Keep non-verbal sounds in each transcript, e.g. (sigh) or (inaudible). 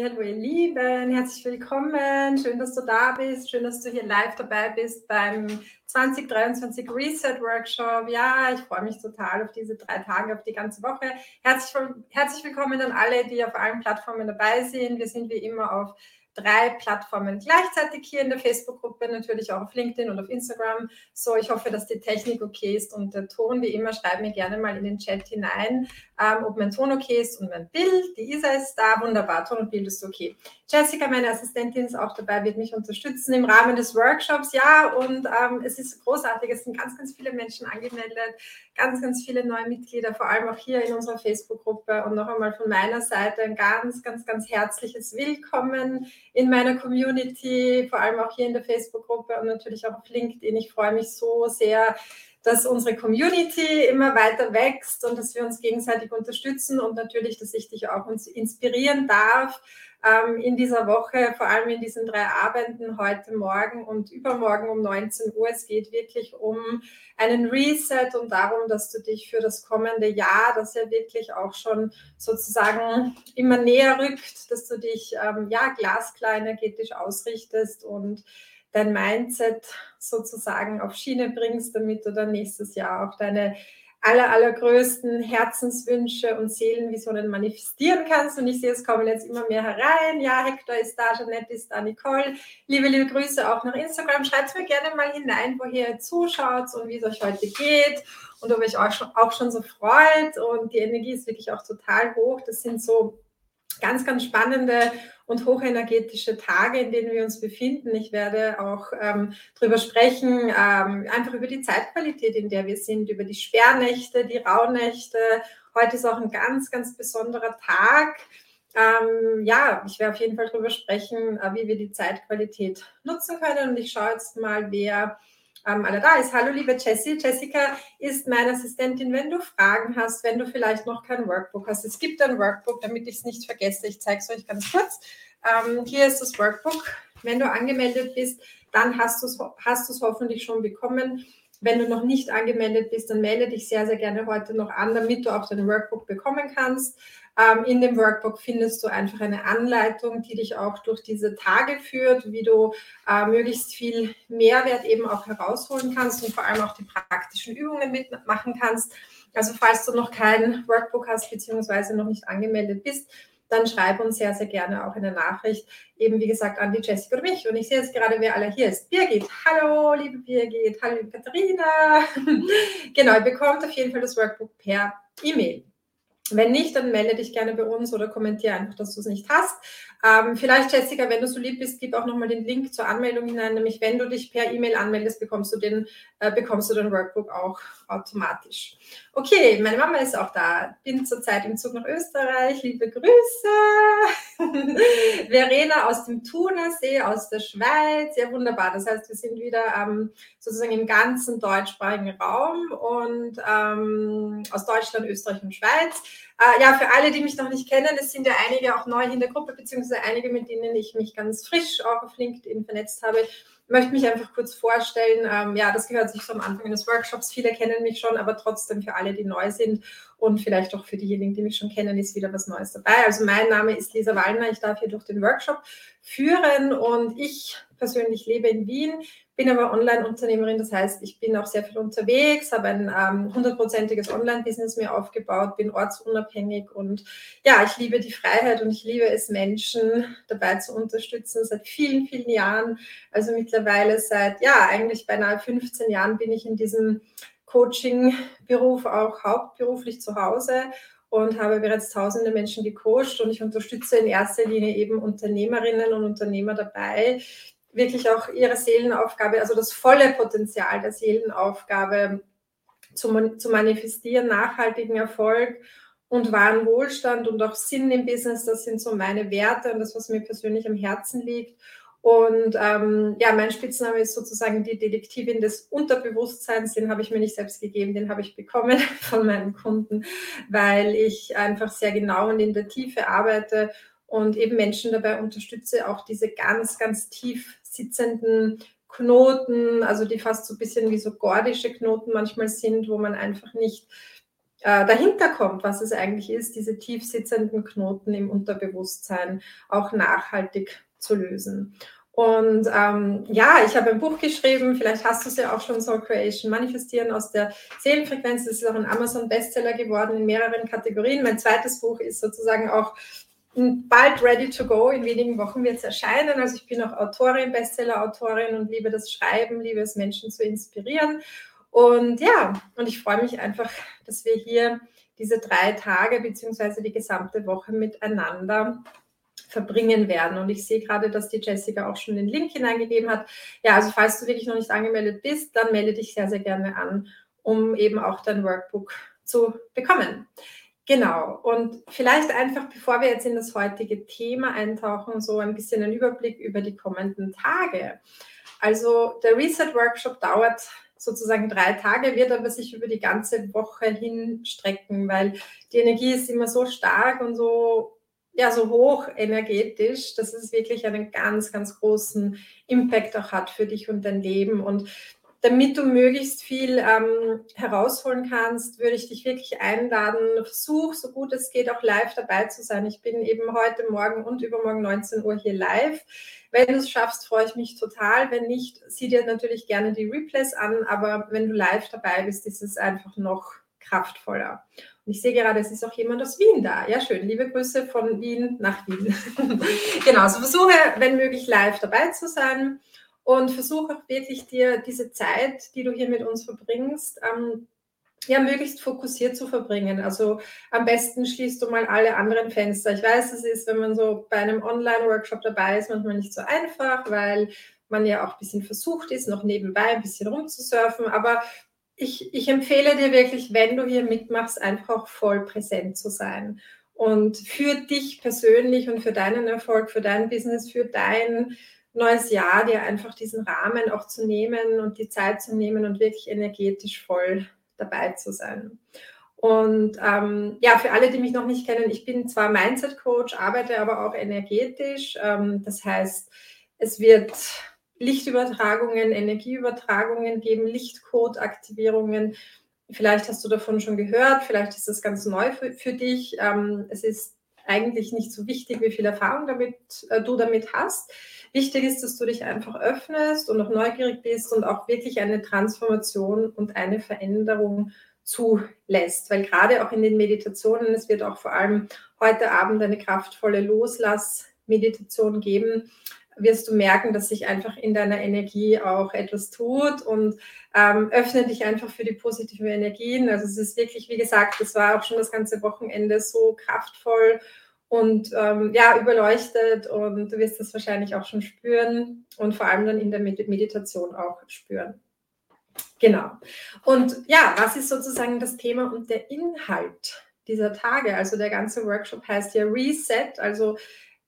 hallo ihr Lieben, herzlich willkommen. Schön, dass du da bist. Schön, dass du hier live dabei bist beim 2023 Reset Workshop. Ja, ich freue mich total auf diese drei Tage, auf die ganze Woche. Herzlich, herzlich willkommen an alle, die auf allen Plattformen dabei sind. Wir sind wie immer auf drei Plattformen gleichzeitig hier in der Facebook-Gruppe, natürlich auch auf LinkedIn und auf Instagram. So, ich hoffe, dass die Technik okay ist und der Ton, wie immer, schreib mir gerne mal in den Chat hinein, ähm, ob mein Ton okay ist und mein Bild. Die Isa ist da, wunderbar, Ton und Bild ist okay. Jessica, meine Assistentin, ist auch dabei, wird mich unterstützen im Rahmen des Workshops. Ja, und ähm, es ist großartig, es sind ganz, ganz viele Menschen angemeldet, ganz, ganz viele neue Mitglieder, vor allem auch hier in unserer Facebook-Gruppe. Und noch einmal von meiner Seite ein ganz, ganz, ganz herzliches Willkommen in meiner Community, vor allem auch hier in der Facebook-Gruppe und natürlich auch auf LinkedIn. Ich freue mich so sehr, dass unsere Community immer weiter wächst und dass wir uns gegenseitig unterstützen und natürlich, dass ich dich auch uns inspirieren darf ähm, in dieser Woche, vor allem in diesen drei Abenden, heute Morgen und übermorgen um 19 Uhr. Es geht wirklich um einen Reset und darum, dass du dich für das kommende Jahr, das ja wirklich auch schon sozusagen immer näher rückt, dass du dich ähm, ja glasklar energetisch ausrichtest und dein Mindset sozusagen auf Schiene bringst, damit du dann nächstes Jahr auch deine aller, allergrößten Herzenswünsche und Seelenvisionen manifestieren kannst. Und ich sehe, es kommen jetzt immer mehr herein. Ja, Hector ist da, Jeanette ist da, Nicole. Liebe, liebe Grüße auch nach Instagram. Schreibt mir gerne mal hinein, woher ihr zuschaut und wie es euch heute geht und ob euch auch schon, auch schon so freut. Und die Energie ist wirklich auch total hoch. Das sind so ganz, ganz spannende und hochenergetische Tage, in denen wir uns befinden. Ich werde auch ähm, darüber sprechen, ähm, einfach über die Zeitqualität, in der wir sind, über die Sperrnächte, die Rauhnächte. Heute ist auch ein ganz, ganz besonderer Tag. Ähm, ja, ich werde auf jeden Fall darüber sprechen, äh, wie wir die Zeitqualität nutzen können. Und ich schaue jetzt mal, wer ähm, alle da ist. Hallo, liebe Jessie. Jessica ist meine Assistentin. Wenn du Fragen hast, wenn du vielleicht noch kein Workbook hast, es gibt ein Workbook, damit ich es nicht vergesse. Ich zeige es euch ganz kurz. Ähm, hier ist das Workbook. Wenn du angemeldet bist, dann hast du es hast hoffentlich schon bekommen. Wenn du noch nicht angemeldet bist, dann melde dich sehr, sehr gerne heute noch an, damit du auch dein Workbook bekommen kannst. Ähm, in dem Workbook findest du einfach eine Anleitung, die dich auch durch diese Tage führt, wie du äh, möglichst viel Mehrwert eben auch herausholen kannst und vor allem auch die praktischen Übungen mitmachen kannst. Also falls du noch kein Workbook hast beziehungsweise noch nicht angemeldet bist, dann schreib uns sehr, sehr gerne auch eine Nachricht, eben wie gesagt an die Jessica oder mich. Und ich sehe jetzt gerade, wer alle hier ist. Birgit, hallo, liebe Birgit, hallo, liebe Katharina. (laughs) genau, ihr bekommt auf jeden Fall das Workbook per E-Mail. Wenn nicht, dann melde dich gerne bei uns oder kommentiere einfach, dass du es nicht hast. Ähm, vielleicht, Jessica, wenn du so lieb bist, gib auch nochmal den Link zur Anmeldung hinein. Nämlich, wenn du dich per E-Mail anmeldest, bekommst du den, äh, bekommst du den Workbook auch automatisch. Okay, meine Mama ist auch da. Bin zurzeit im Zug nach Österreich. Liebe Grüße. (laughs) Verena aus dem Thunersee, aus der Schweiz. Ja, wunderbar. Das heißt, wir sind wieder ähm, sozusagen im ganzen deutschsprachigen Raum und ähm, aus Deutschland, Österreich und Schweiz. Äh, ja, für alle, die mich noch nicht kennen, es sind ja einige auch neu in der Gruppe, beziehungsweise einige, mit denen ich mich ganz frisch auch auf LinkedIn vernetzt habe. Möchte mich einfach kurz vorstellen. Ähm, ja, das gehört sich so am Anfang des Workshops. Viele kennen mich schon, aber trotzdem für alle, die neu sind und vielleicht auch für diejenigen, die mich schon kennen, ist wieder was Neues dabei. Also mein Name ist Lisa Wallner. Ich darf hier durch den Workshop führen und ich persönlich lebe in Wien, bin aber Online-Unternehmerin, das heißt, ich bin auch sehr viel unterwegs, habe ein hundertprozentiges ähm, Online-Business mir aufgebaut, bin ortsunabhängig und ja, ich liebe die Freiheit und ich liebe es, Menschen dabei zu unterstützen seit vielen, vielen Jahren. Also mittlerweile seit, ja, eigentlich beinahe 15 Jahren bin ich in diesem Coaching-Beruf auch hauptberuflich zu Hause und habe bereits tausende Menschen gecoacht und ich unterstütze in erster Linie eben Unternehmerinnen und Unternehmer dabei, wirklich auch ihre Seelenaufgabe, also das volle Potenzial der Seelenaufgabe zu, zu manifestieren, nachhaltigen Erfolg und wahren Wohlstand und auch Sinn im Business, das sind so meine Werte und das, was mir persönlich am Herzen liegt. Und ähm, ja, mein Spitzname ist sozusagen die Detektivin des Unterbewusstseins. Den habe ich mir nicht selbst gegeben, den habe ich bekommen (laughs) von meinen Kunden, weil ich einfach sehr genau und in der Tiefe arbeite und eben Menschen dabei unterstütze, auch diese ganz, ganz tief sitzenden Knoten, also die fast so ein bisschen wie so gordische Knoten manchmal sind, wo man einfach nicht äh, dahinter kommt, was es eigentlich ist, diese tief sitzenden Knoten im Unterbewusstsein auch nachhaltig zu lösen. Und ähm, ja, ich habe ein Buch geschrieben, vielleicht hast du es ja auch schon, Soul Creation, Manifestieren aus der Seelenfrequenz. Das ist auch ein Amazon-Bestseller geworden in mehreren Kategorien. Mein zweites Buch ist sozusagen auch bald ready to go. In wenigen Wochen wird es erscheinen. Also ich bin auch Autorin, Bestseller-Autorin und liebe das Schreiben, liebe es, Menschen zu inspirieren. Und ja, und ich freue mich einfach, dass wir hier diese drei Tage beziehungsweise die gesamte Woche miteinander verbringen werden. Und ich sehe gerade, dass die Jessica auch schon den Link hineingegeben hat. Ja, also falls du wirklich noch nicht angemeldet bist, dann melde dich sehr, sehr gerne an, um eben auch dein Workbook zu bekommen. Genau. Und vielleicht einfach, bevor wir jetzt in das heutige Thema eintauchen, so ein bisschen ein Überblick über die kommenden Tage. Also der Reset Workshop dauert sozusagen drei Tage, wird aber sich über die ganze Woche hinstrecken, weil die Energie ist immer so stark und so ja so hoch energetisch, dass es wirklich einen ganz, ganz großen Impact auch hat für dich und dein Leben. Und damit du möglichst viel ähm, herausholen kannst, würde ich dich wirklich einladen, versuch so gut es geht auch live dabei zu sein. Ich bin eben heute Morgen und übermorgen 19 Uhr hier live. Wenn du es schaffst, freue ich mich total. Wenn nicht, sieh dir natürlich gerne die Replays an, aber wenn du live dabei bist, ist es einfach noch kraftvoller. Und ich sehe gerade, es ist auch jemand aus Wien da. Ja, schön. Liebe Grüße von Wien nach Wien. (laughs) genau, also versuche, wenn möglich, live dabei zu sein und versuche auch wirklich dir diese Zeit, die du hier mit uns verbringst, ähm, ja, möglichst fokussiert zu verbringen. Also am besten schließt du mal alle anderen Fenster. Ich weiß, es ist, wenn man so bei einem Online-Workshop dabei ist, manchmal nicht so einfach, weil man ja auch ein bisschen versucht ist, noch nebenbei ein bisschen rumzusurfen. Aber ich, ich empfehle dir wirklich, wenn du hier mitmachst, einfach voll präsent zu sein. Und für dich persönlich und für deinen Erfolg, für dein Business, für dein neues Jahr, dir einfach diesen Rahmen auch zu nehmen und die Zeit zu nehmen und wirklich energetisch voll dabei zu sein. Und ähm, ja, für alle, die mich noch nicht kennen, ich bin zwar Mindset-Coach, arbeite aber auch energetisch. Ähm, das heißt, es wird Lichtübertragungen, Energieübertragungen geben, Lichtcode-Aktivierungen. Vielleicht hast du davon schon gehört, vielleicht ist das ganz neu für, für dich. Ähm, es ist eigentlich nicht so wichtig, wie viel Erfahrung damit, äh, du damit hast. Wichtig ist, dass du dich einfach öffnest und auch neugierig bist und auch wirklich eine Transformation und eine Veränderung zulässt. Weil gerade auch in den Meditationen, es wird auch vor allem heute Abend eine kraftvolle Loslassmeditation geben, wirst du merken, dass sich einfach in deiner Energie auch etwas tut und ähm, öffne dich einfach für die positiven Energien. Also es ist wirklich, wie gesagt, das war auch schon das ganze Wochenende so kraftvoll und ähm, ja, überleuchtet und du wirst das wahrscheinlich auch schon spüren und vor allem dann in der Meditation auch spüren. Genau. Und ja, was ist sozusagen das Thema und der Inhalt dieser Tage? Also der ganze Workshop heißt ja Reset, also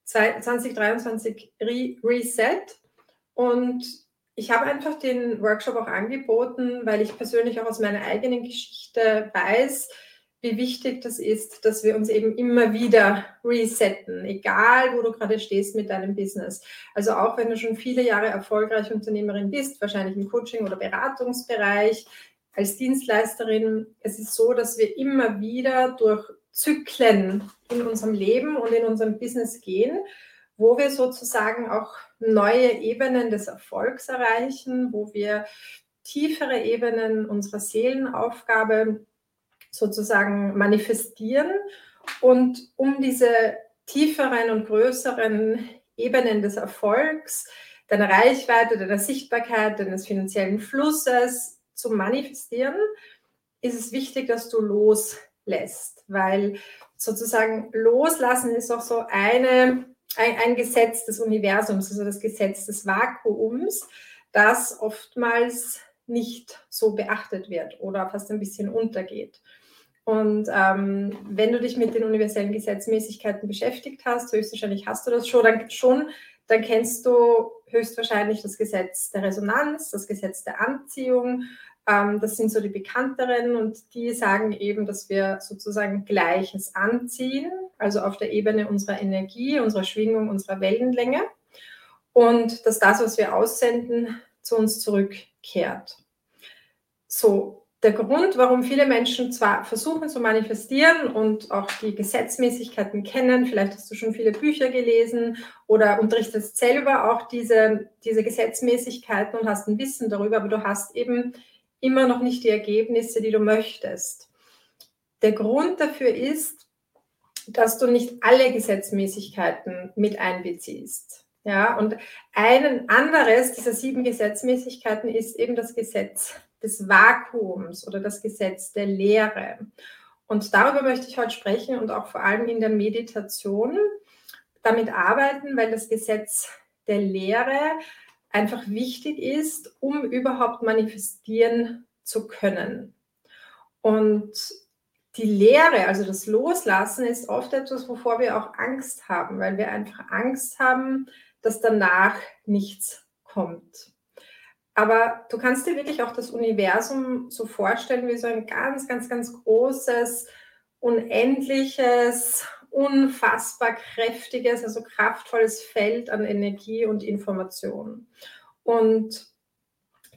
2023 Re Reset. Und ich habe einfach den Workshop auch angeboten, weil ich persönlich auch aus meiner eigenen Geschichte weiß, wie wichtig das ist, dass wir uns eben immer wieder resetten, egal wo du gerade stehst mit deinem Business. Also auch wenn du schon viele Jahre erfolgreich Unternehmerin bist, wahrscheinlich im Coaching- oder Beratungsbereich, als Dienstleisterin, es ist so, dass wir immer wieder durch Zyklen in unserem Leben und in unserem Business gehen, wo wir sozusagen auch neue Ebenen des Erfolgs erreichen, wo wir tiefere Ebenen unserer Seelenaufgabe sozusagen manifestieren. Und um diese tieferen und größeren Ebenen des Erfolgs, deiner Reichweite, deiner Sichtbarkeit, deines finanziellen Flusses zu manifestieren, ist es wichtig, dass du loslässt, weil sozusagen loslassen ist auch so eine, ein, ein Gesetz des Universums, also das Gesetz des Vakuums, das oftmals nicht so beachtet wird oder fast ein bisschen untergeht. Und ähm, wenn du dich mit den universellen Gesetzmäßigkeiten beschäftigt hast, höchstwahrscheinlich hast du das schon, dann, schon, dann kennst du höchstwahrscheinlich das Gesetz der Resonanz, das Gesetz der Anziehung. Ähm, das sind so die bekannteren und die sagen eben, dass wir sozusagen Gleiches anziehen, also auf der Ebene unserer Energie, unserer Schwingung, unserer Wellenlänge. Und dass das, was wir aussenden, zu uns zurückkehrt. So, der Grund, warum viele Menschen zwar versuchen zu manifestieren und auch die Gesetzmäßigkeiten kennen, vielleicht hast du schon viele Bücher gelesen oder unterrichtest selber auch diese, diese Gesetzmäßigkeiten und hast ein Wissen darüber, aber du hast eben immer noch nicht die Ergebnisse, die du möchtest. Der Grund dafür ist, dass du nicht alle Gesetzmäßigkeiten mit einbeziehst. Ja, und ein anderes dieser sieben Gesetzmäßigkeiten ist eben das Gesetz des Vakuums oder das Gesetz der Leere. Und darüber möchte ich heute sprechen und auch vor allem in der Meditation damit arbeiten, weil das Gesetz der Leere einfach wichtig ist, um überhaupt manifestieren zu können. Und die Lehre, also das Loslassen, ist oft etwas, wovor wir auch Angst haben, weil wir einfach Angst haben, dass danach nichts kommt. Aber du kannst dir wirklich auch das Universum so vorstellen wie so ein ganz, ganz, ganz großes, unendliches, unfassbar kräftiges, also kraftvolles Feld an Energie und Information. Und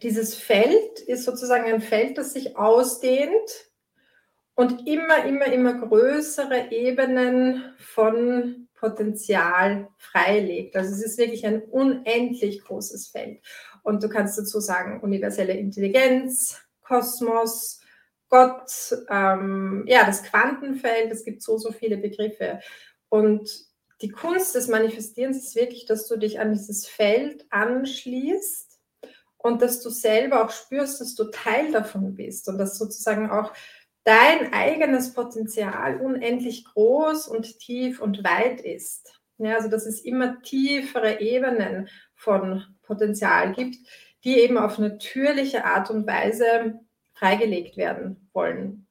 dieses Feld ist sozusagen ein Feld, das sich ausdehnt und immer, immer, immer größere Ebenen von Potenzial freilegt. Also es ist wirklich ein unendlich großes Feld. Und du kannst dazu sagen, universelle Intelligenz, Kosmos, Gott, ähm, ja, das Quantenfeld, es gibt so, so viele Begriffe. Und die Kunst des Manifestierens ist wirklich, dass du dich an dieses Feld anschließt und dass du selber auch spürst, dass du Teil davon bist und dass sozusagen auch dein eigenes Potenzial unendlich groß und tief und weit ist. Ja, also dass es immer tiefere Ebenen von Potenzial gibt, die eben auf natürliche Art und Weise freigelegt werden wollen.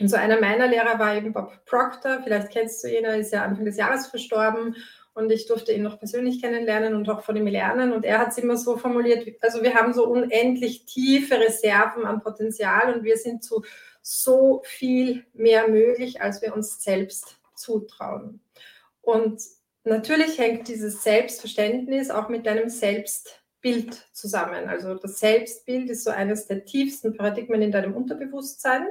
Und so einer meiner Lehrer war eben Bob Proctor, vielleicht kennst du ihn, er ist ja Anfang des Jahres verstorben und ich durfte ihn noch persönlich kennenlernen und auch von ihm lernen. Und er hat es immer so formuliert, also wir haben so unendlich tiefe Reserven an Potenzial und wir sind zu so viel mehr möglich, als wir uns selbst zutrauen. Und natürlich hängt dieses Selbstverständnis auch mit deinem Selbstbild zusammen. Also das Selbstbild ist so eines der tiefsten Paradigmen in deinem Unterbewusstsein.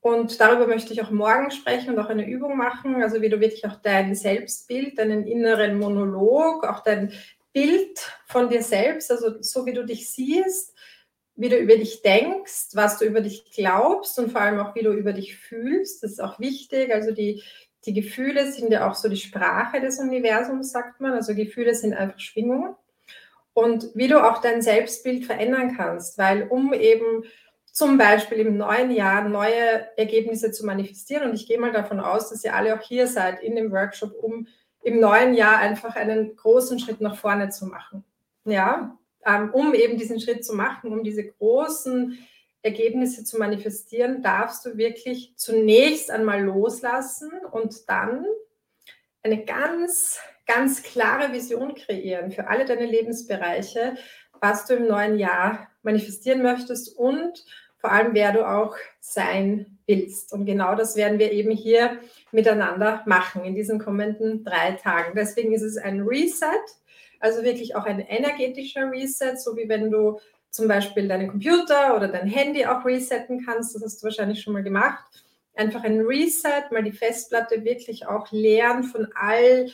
Und darüber möchte ich auch morgen sprechen und auch eine Übung machen, also wie du wirklich auch dein Selbstbild, deinen inneren Monolog, auch dein Bild von dir selbst, also so wie du dich siehst, wie du über dich denkst, was du über dich glaubst und vor allem auch, wie du über dich fühlst. Das ist auch wichtig. Also die, die Gefühle sind ja auch so die Sprache des Universums, sagt man. Also Gefühle sind einfach Schwingungen. Und wie du auch dein Selbstbild verändern kannst, weil um eben zum Beispiel im neuen Jahr neue Ergebnisse zu manifestieren, und ich gehe mal davon aus, dass ihr alle auch hier seid in dem Workshop, um im neuen Jahr einfach einen großen Schritt nach vorne zu machen. Ja, ähm, um eben diesen Schritt zu machen, um diese großen Ergebnisse zu manifestieren, darfst du wirklich zunächst einmal loslassen und dann eine ganz, ganz klare Vision kreieren für alle deine Lebensbereiche, was du im neuen Jahr manifestieren möchtest und vor allem, wer du auch sein willst. Und genau das werden wir eben hier miteinander machen in diesen kommenden drei Tagen. Deswegen ist es ein Reset also wirklich auch ein energetischer Reset, so wie wenn du zum Beispiel deinen Computer oder dein Handy auch resetten kannst. Das hast du wahrscheinlich schon mal gemacht. Einfach ein Reset, mal die Festplatte wirklich auch leeren von all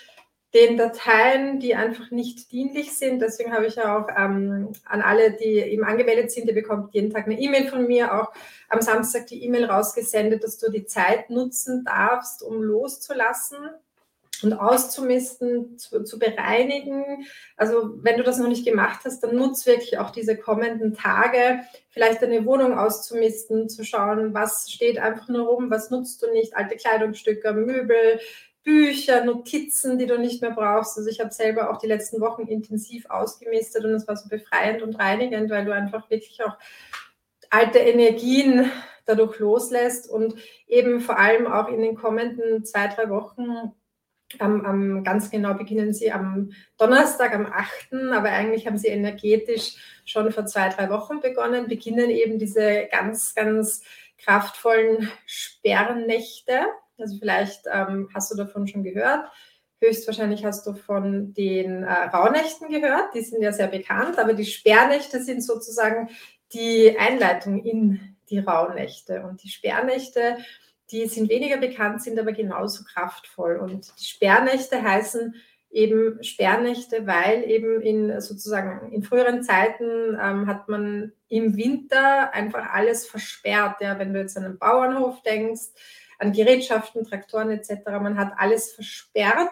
den Dateien, die einfach nicht dienlich sind. Deswegen habe ich ja auch ähm, an alle, die eben angemeldet sind, ihr bekommt jeden Tag eine E-Mail von mir, auch am Samstag die E-Mail rausgesendet, dass du die Zeit nutzen darfst, um loszulassen und auszumisten, zu, zu, bereinigen. Also wenn du das noch nicht gemacht hast, dann nutz wirklich auch diese kommenden Tage, vielleicht deine Wohnung auszumisten, zu schauen, was steht einfach nur rum, was nutzt du nicht, alte Kleidungsstücke, Möbel, Bücher, Notizen, die du nicht mehr brauchst. Also ich habe selber auch die letzten Wochen intensiv ausgemistet und es war so befreiend und reinigend, weil du einfach wirklich auch alte Energien dadurch loslässt und eben vor allem auch in den kommenden zwei, drei Wochen am, am, ganz genau beginnen sie am Donnerstag, am 8., aber eigentlich haben sie energetisch schon vor zwei, drei Wochen begonnen, beginnen eben diese ganz, ganz kraftvollen Sperrnächte. Also vielleicht ähm, hast du davon schon gehört. Höchstwahrscheinlich hast du von den äh, Rauhnächten gehört, die sind ja sehr bekannt, aber die Sperrnächte sind sozusagen die Einleitung in die Rauhnächte. Und die Sperrnächte, die sind weniger bekannt, sind aber genauso kraftvoll. Und die Sperrnächte heißen eben Sperrnächte, weil eben in sozusagen in früheren Zeiten ähm, hat man im Winter einfach alles versperrt. Ja, wenn du jetzt an einen Bauernhof denkst, an Gerätschaften, Traktoren etc., man hat alles versperrt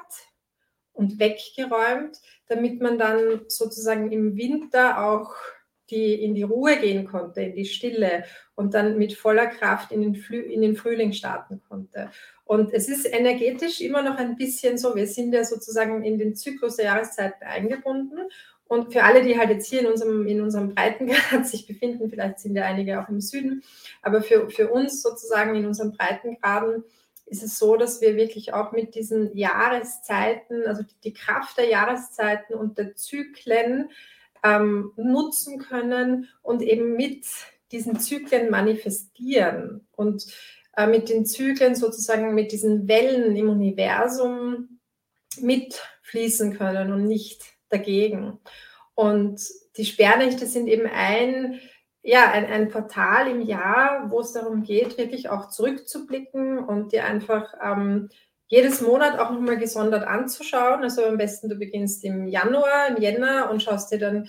und weggeräumt, damit man dann sozusagen im Winter auch die in die Ruhe gehen konnte, in die Stille und dann mit voller Kraft in den, in den Frühling starten konnte. Und es ist energetisch immer noch ein bisschen so, wir sind ja sozusagen in den Zyklus der Jahreszeiten eingebunden. Und für alle, die halt jetzt hier in unserem, in unserem Breitengrad (laughs) sich befinden, vielleicht sind ja einige auch im Süden, aber für, für uns sozusagen in unseren Breitengraden ist es so, dass wir wirklich auch mit diesen Jahreszeiten, also die, die Kraft der Jahreszeiten und der Zyklen ähm, nutzen können und eben mit diesen Zyklen manifestieren und äh, mit den Zyklen sozusagen mit diesen Wellen im Universum mitfließen können und nicht dagegen. Und die Sperrnächte sind eben ein, ja, ein, ein Portal im Jahr, wo es darum geht, wirklich auch zurückzublicken und dir einfach ähm, jedes Monat auch nochmal gesondert anzuschauen. Also am besten du beginnst im Januar, im Jänner und schaust dir dann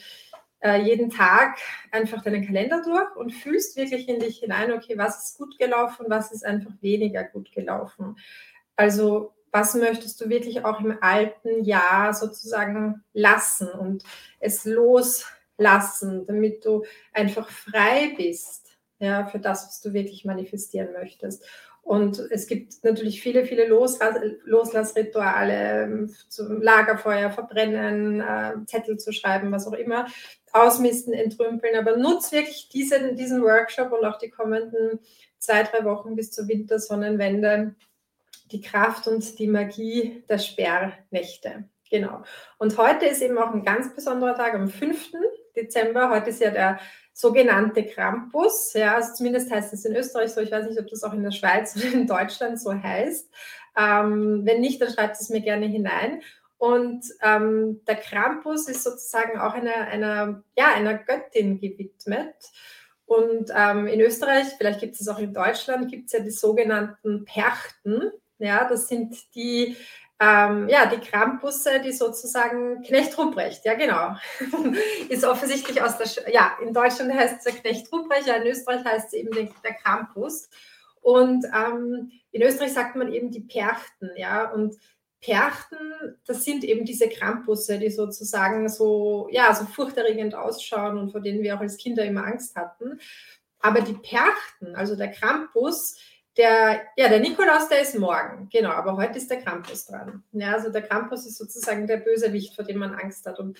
äh, jeden Tag einfach deinen Kalender durch und fühlst wirklich in dich hinein, okay, was ist gut gelaufen, was ist einfach weniger gut gelaufen. Also was möchtest du wirklich auch im alten Jahr sozusagen lassen und es loslassen, damit du einfach frei bist, ja, für das, was du wirklich manifestieren möchtest. Und es gibt natürlich viele, viele Loslass Loslassrituale, ähm, zum Lagerfeuer verbrennen, äh, Zettel zu schreiben, was auch immer, ausmisten, entrümpeln. Aber nutz wirklich diesen, diesen Workshop und auch die kommenden zwei, drei Wochen bis zur Wintersonnenwende die Kraft und die Magie der Sperrnächte. Genau. Und heute ist eben auch ein ganz besonderer Tag, am 5. Dezember. Heute ist ja der sogenannte Krampus. Ja, also zumindest heißt es in Österreich so. Ich weiß nicht, ob das auch in der Schweiz oder in Deutschland so heißt. Ähm, wenn nicht, dann schreibt es mir gerne hinein. Und ähm, der Krampus ist sozusagen auch einer, einer, ja, einer Göttin gewidmet. Und ähm, in Österreich, vielleicht gibt es auch in Deutschland, gibt es ja die sogenannten Perchten. Ja, das sind die ähm, ja, die Krampusse, die sozusagen Knecht Ruprecht, ja genau, (laughs) ist offensichtlich aus der, ja, in Deutschland heißt es Knecht Ruprecht, ja, in Österreich heißt es eben der Krampus. Und ähm, in Österreich sagt man eben die Perchten, ja, und Perchten, das sind eben diese Krampusse, die sozusagen so, ja, so furchterregend ausschauen und vor denen wir auch als Kinder immer Angst hatten. Aber die Perchten, also der Krampus, der, ja, der Nikolaus, der ist morgen, genau, aber heute ist der Krampus dran. Ja, also der Krampus ist sozusagen der Bösewicht, vor dem man Angst hat. Und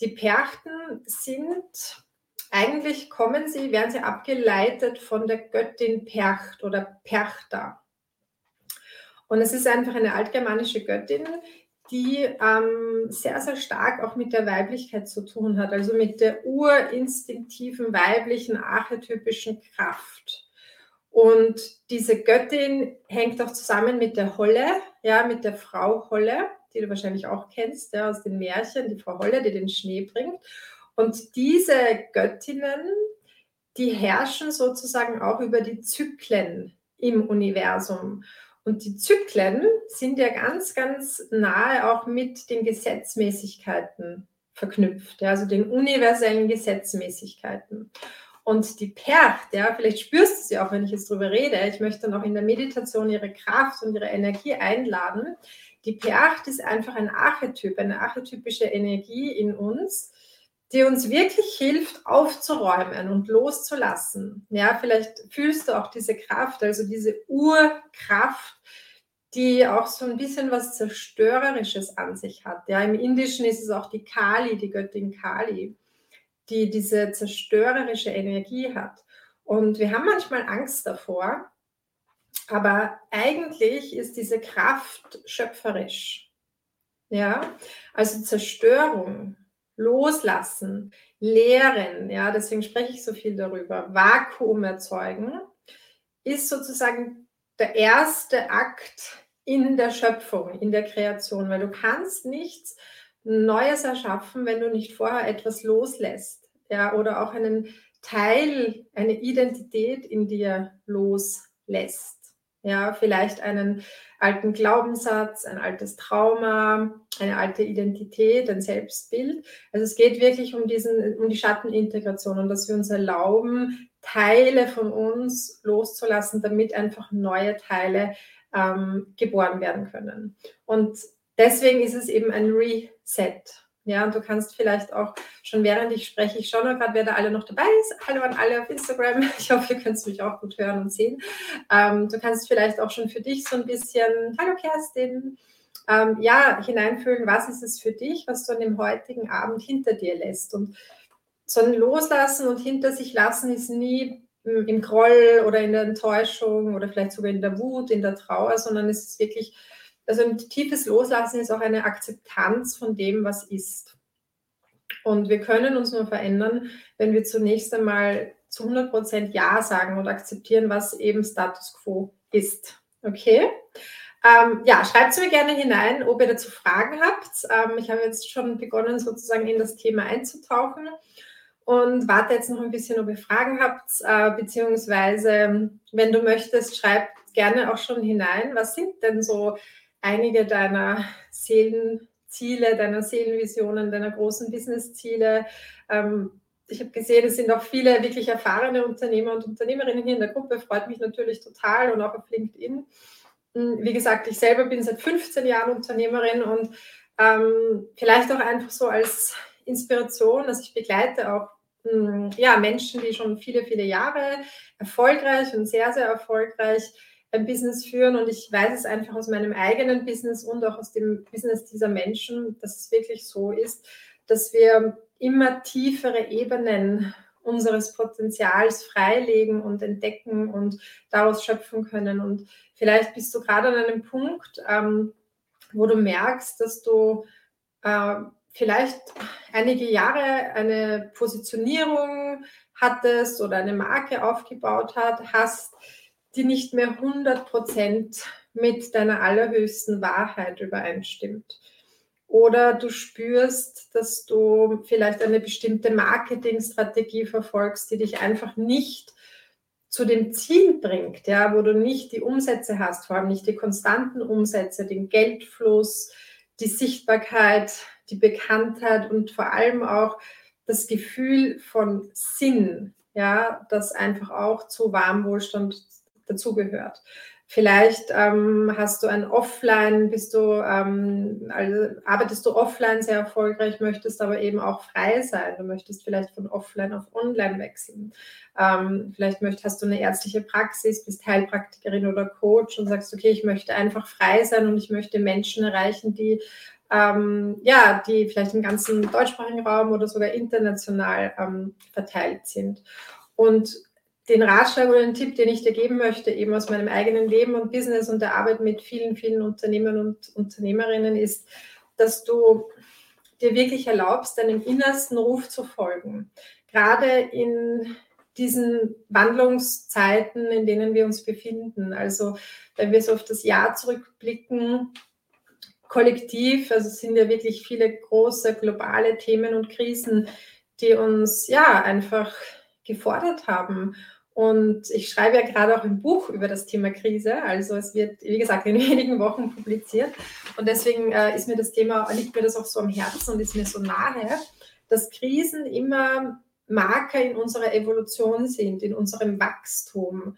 die Perchten sind, eigentlich kommen sie, werden sie abgeleitet von der Göttin Percht oder Perchta. Und es ist einfach eine altgermanische Göttin, die ähm, sehr, sehr stark auch mit der Weiblichkeit zu tun hat, also mit der urinstinktiven weiblichen archetypischen Kraft. Und diese Göttin hängt auch zusammen mit der Holle, ja, mit der Frau Holle, die du wahrscheinlich auch kennst, ja, aus den Märchen, die Frau Holle, die den Schnee bringt. Und diese Göttinnen, die herrschen sozusagen auch über die Zyklen im Universum. Und die Zyklen sind ja ganz, ganz nahe auch mit den Gesetzmäßigkeiten verknüpft, also den universellen Gesetzmäßigkeiten. Und die Percht, ja, vielleicht spürst du sie auch, wenn ich jetzt drüber rede. Ich möchte noch in der Meditation ihre Kraft und ihre Energie einladen. Die Percht ist einfach ein Archetyp, eine archetypische Energie in uns, die uns wirklich hilft, aufzuräumen und loszulassen. Ja, vielleicht fühlst du auch diese Kraft, also diese Urkraft, die auch so ein bisschen was Zerstörerisches an sich hat. Ja, im Indischen ist es auch die Kali, die Göttin Kali die diese zerstörerische Energie hat. Und wir haben manchmal Angst davor, aber eigentlich ist diese Kraft schöpferisch. Ja, also Zerstörung, Loslassen, Lehren, ja, deswegen spreche ich so viel darüber. Vakuum erzeugen ist sozusagen der erste Akt in der Schöpfung, in der Kreation, weil du kannst nichts Neues erschaffen, wenn du nicht vorher etwas loslässt. Ja, oder auch einen Teil, eine Identität in dir loslässt. Ja, vielleicht einen alten Glaubenssatz, ein altes Trauma, eine alte Identität, ein Selbstbild. Also es geht wirklich um diesen, um die Schattenintegration und dass wir uns erlauben, Teile von uns loszulassen, damit einfach neue Teile ähm, geboren werden können. Und deswegen ist es eben ein Reset. Ja, und du kannst vielleicht auch schon während ich spreche, ich schaue gerade, wer da alle noch dabei ist. Hallo an alle auf Instagram. (laughs) Ich hoffe, ihr könnt mich auch gut hören und sehen. Ähm, du kannst vielleicht auch schon für dich so ein bisschen, hallo Kerstin, ähm, ja, hineinfühlen, was ist es für dich, was du an dem heutigen Abend hinter dir lässt. Und so ein Loslassen und hinter sich lassen ist nie im Groll oder in der Enttäuschung oder vielleicht sogar in der Wut, in der Trauer, sondern es ist wirklich also ein tiefes Loslassen ist auch eine Akzeptanz von dem, was ist. Und wir können uns nur verändern, wenn wir zunächst einmal zu 100 Prozent Ja sagen und akzeptieren, was eben Status quo ist. Okay? Ähm, ja, schreibt es mir gerne hinein, ob ihr dazu Fragen habt. Ähm, ich habe jetzt schon begonnen, sozusagen in das Thema einzutauchen und warte jetzt noch ein bisschen, ob ihr Fragen habt, äh, beziehungsweise, wenn du möchtest, schreib gerne auch schon hinein, was sind denn so einige deiner Seelenziele, deiner Seelenvisionen, deiner großen Businessziele. Ähm, ich habe gesehen, es sind auch viele wirklich erfahrene Unternehmer und Unternehmerinnen hier in der Gruppe. Freut mich natürlich total und auch auf LinkedIn. Hm, wie gesagt, ich selber bin seit 15 Jahren Unternehmerin und ähm, vielleicht auch einfach so als Inspiration, dass ich begleite auch hm, ja, Menschen, die schon viele, viele Jahre erfolgreich und sehr, sehr erfolgreich ein Business führen und ich weiß es einfach aus meinem eigenen Business und auch aus dem Business dieser Menschen, dass es wirklich so ist, dass wir immer tiefere Ebenen unseres Potenzials freilegen und entdecken und daraus schöpfen können. Und vielleicht bist du gerade an einem Punkt, ähm, wo du merkst, dass du äh, vielleicht einige Jahre eine Positionierung hattest oder eine Marke aufgebaut hat, hast, die nicht mehr 100 Prozent mit deiner allerhöchsten Wahrheit übereinstimmt. Oder du spürst, dass du vielleicht eine bestimmte Marketingstrategie verfolgst, die dich einfach nicht zu dem Ziel bringt, ja, wo du nicht die Umsätze hast, vor allem nicht die konstanten Umsätze, den Geldfluss, die Sichtbarkeit, die Bekanntheit und vor allem auch das Gefühl von Sinn, ja, das einfach auch zu Warmwohlstand dazugehört. Vielleicht ähm, hast du ein Offline, bist du, ähm, also arbeitest du offline sehr erfolgreich, möchtest aber eben auch frei sein. Du möchtest vielleicht von offline auf online wechseln. Ähm, vielleicht möchtest, hast du eine ärztliche Praxis, bist Heilpraktikerin oder Coach und sagst, okay, ich möchte einfach frei sein und ich möchte Menschen erreichen, die ähm, ja, die vielleicht im ganzen deutschsprachigen Raum oder sogar international ähm, verteilt sind. Und den Ratschlag oder den Tipp, den ich dir geben möchte, eben aus meinem eigenen Leben und Business und der Arbeit mit vielen, vielen Unternehmern und Unternehmerinnen, ist, dass du dir wirklich erlaubst, deinem innersten Ruf zu folgen. Gerade in diesen Wandlungszeiten, in denen wir uns befinden. Also wenn wir so auf das Jahr zurückblicken, kollektiv, also sind ja wirklich viele große globale Themen und Krisen, die uns ja einfach gefordert haben. Und ich schreibe ja gerade auch ein Buch über das Thema Krise. Also es wird, wie gesagt, in (laughs) wenigen Wochen publiziert. Und deswegen äh, ist mir das Thema, liegt mir das auch so am Herzen und ist mir so nahe, dass Krisen immer Marker in unserer Evolution sind, in unserem Wachstum.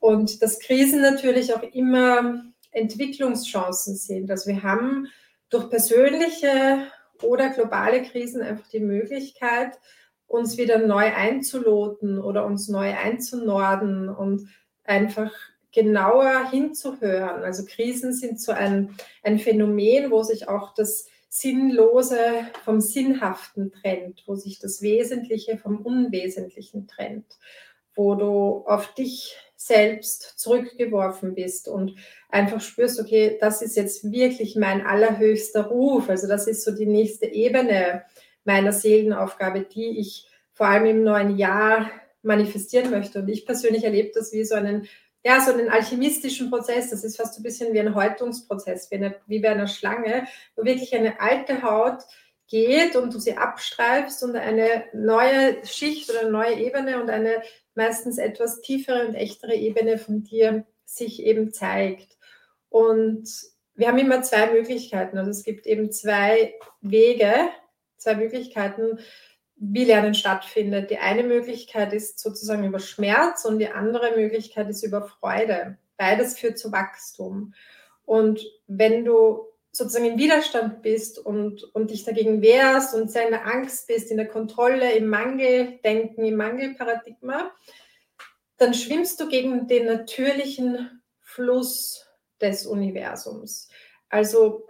Und dass Krisen natürlich auch immer Entwicklungschancen sind. Also wir haben durch persönliche oder globale Krisen einfach die Möglichkeit, uns wieder neu einzuloten oder uns neu einzunorden und einfach genauer hinzuhören. Also Krisen sind so ein, ein Phänomen, wo sich auch das Sinnlose vom Sinnhaften trennt, wo sich das Wesentliche vom Unwesentlichen trennt, wo du auf dich selbst zurückgeworfen bist und einfach spürst, okay, das ist jetzt wirklich mein allerhöchster Ruf. Also das ist so die nächste Ebene meiner Seelenaufgabe, die ich vor allem im neuen Jahr manifestieren möchte. Und ich persönlich erlebe das wie so einen, ja, so einen alchemistischen Prozess. Das ist fast so ein bisschen wie ein Häutungsprozess, wie, eine, wie bei einer Schlange, wo wirklich eine alte Haut geht und du sie abstreifst und eine neue Schicht oder eine neue Ebene und eine meistens etwas tiefere und echtere Ebene von dir sich eben zeigt. Und wir haben immer zwei Möglichkeiten. Also es gibt eben zwei Wege, zwei Möglichkeiten, wie Lernen stattfindet. Die eine Möglichkeit ist sozusagen über Schmerz und die andere Möglichkeit ist über Freude. Beides führt zu Wachstum. Und wenn du sozusagen im Widerstand bist und, und dich dagegen wehrst und sehr in der Angst bist, in der Kontrolle, im Mangeldenken, im Mangelparadigma, dann schwimmst du gegen den natürlichen Fluss des Universums. Also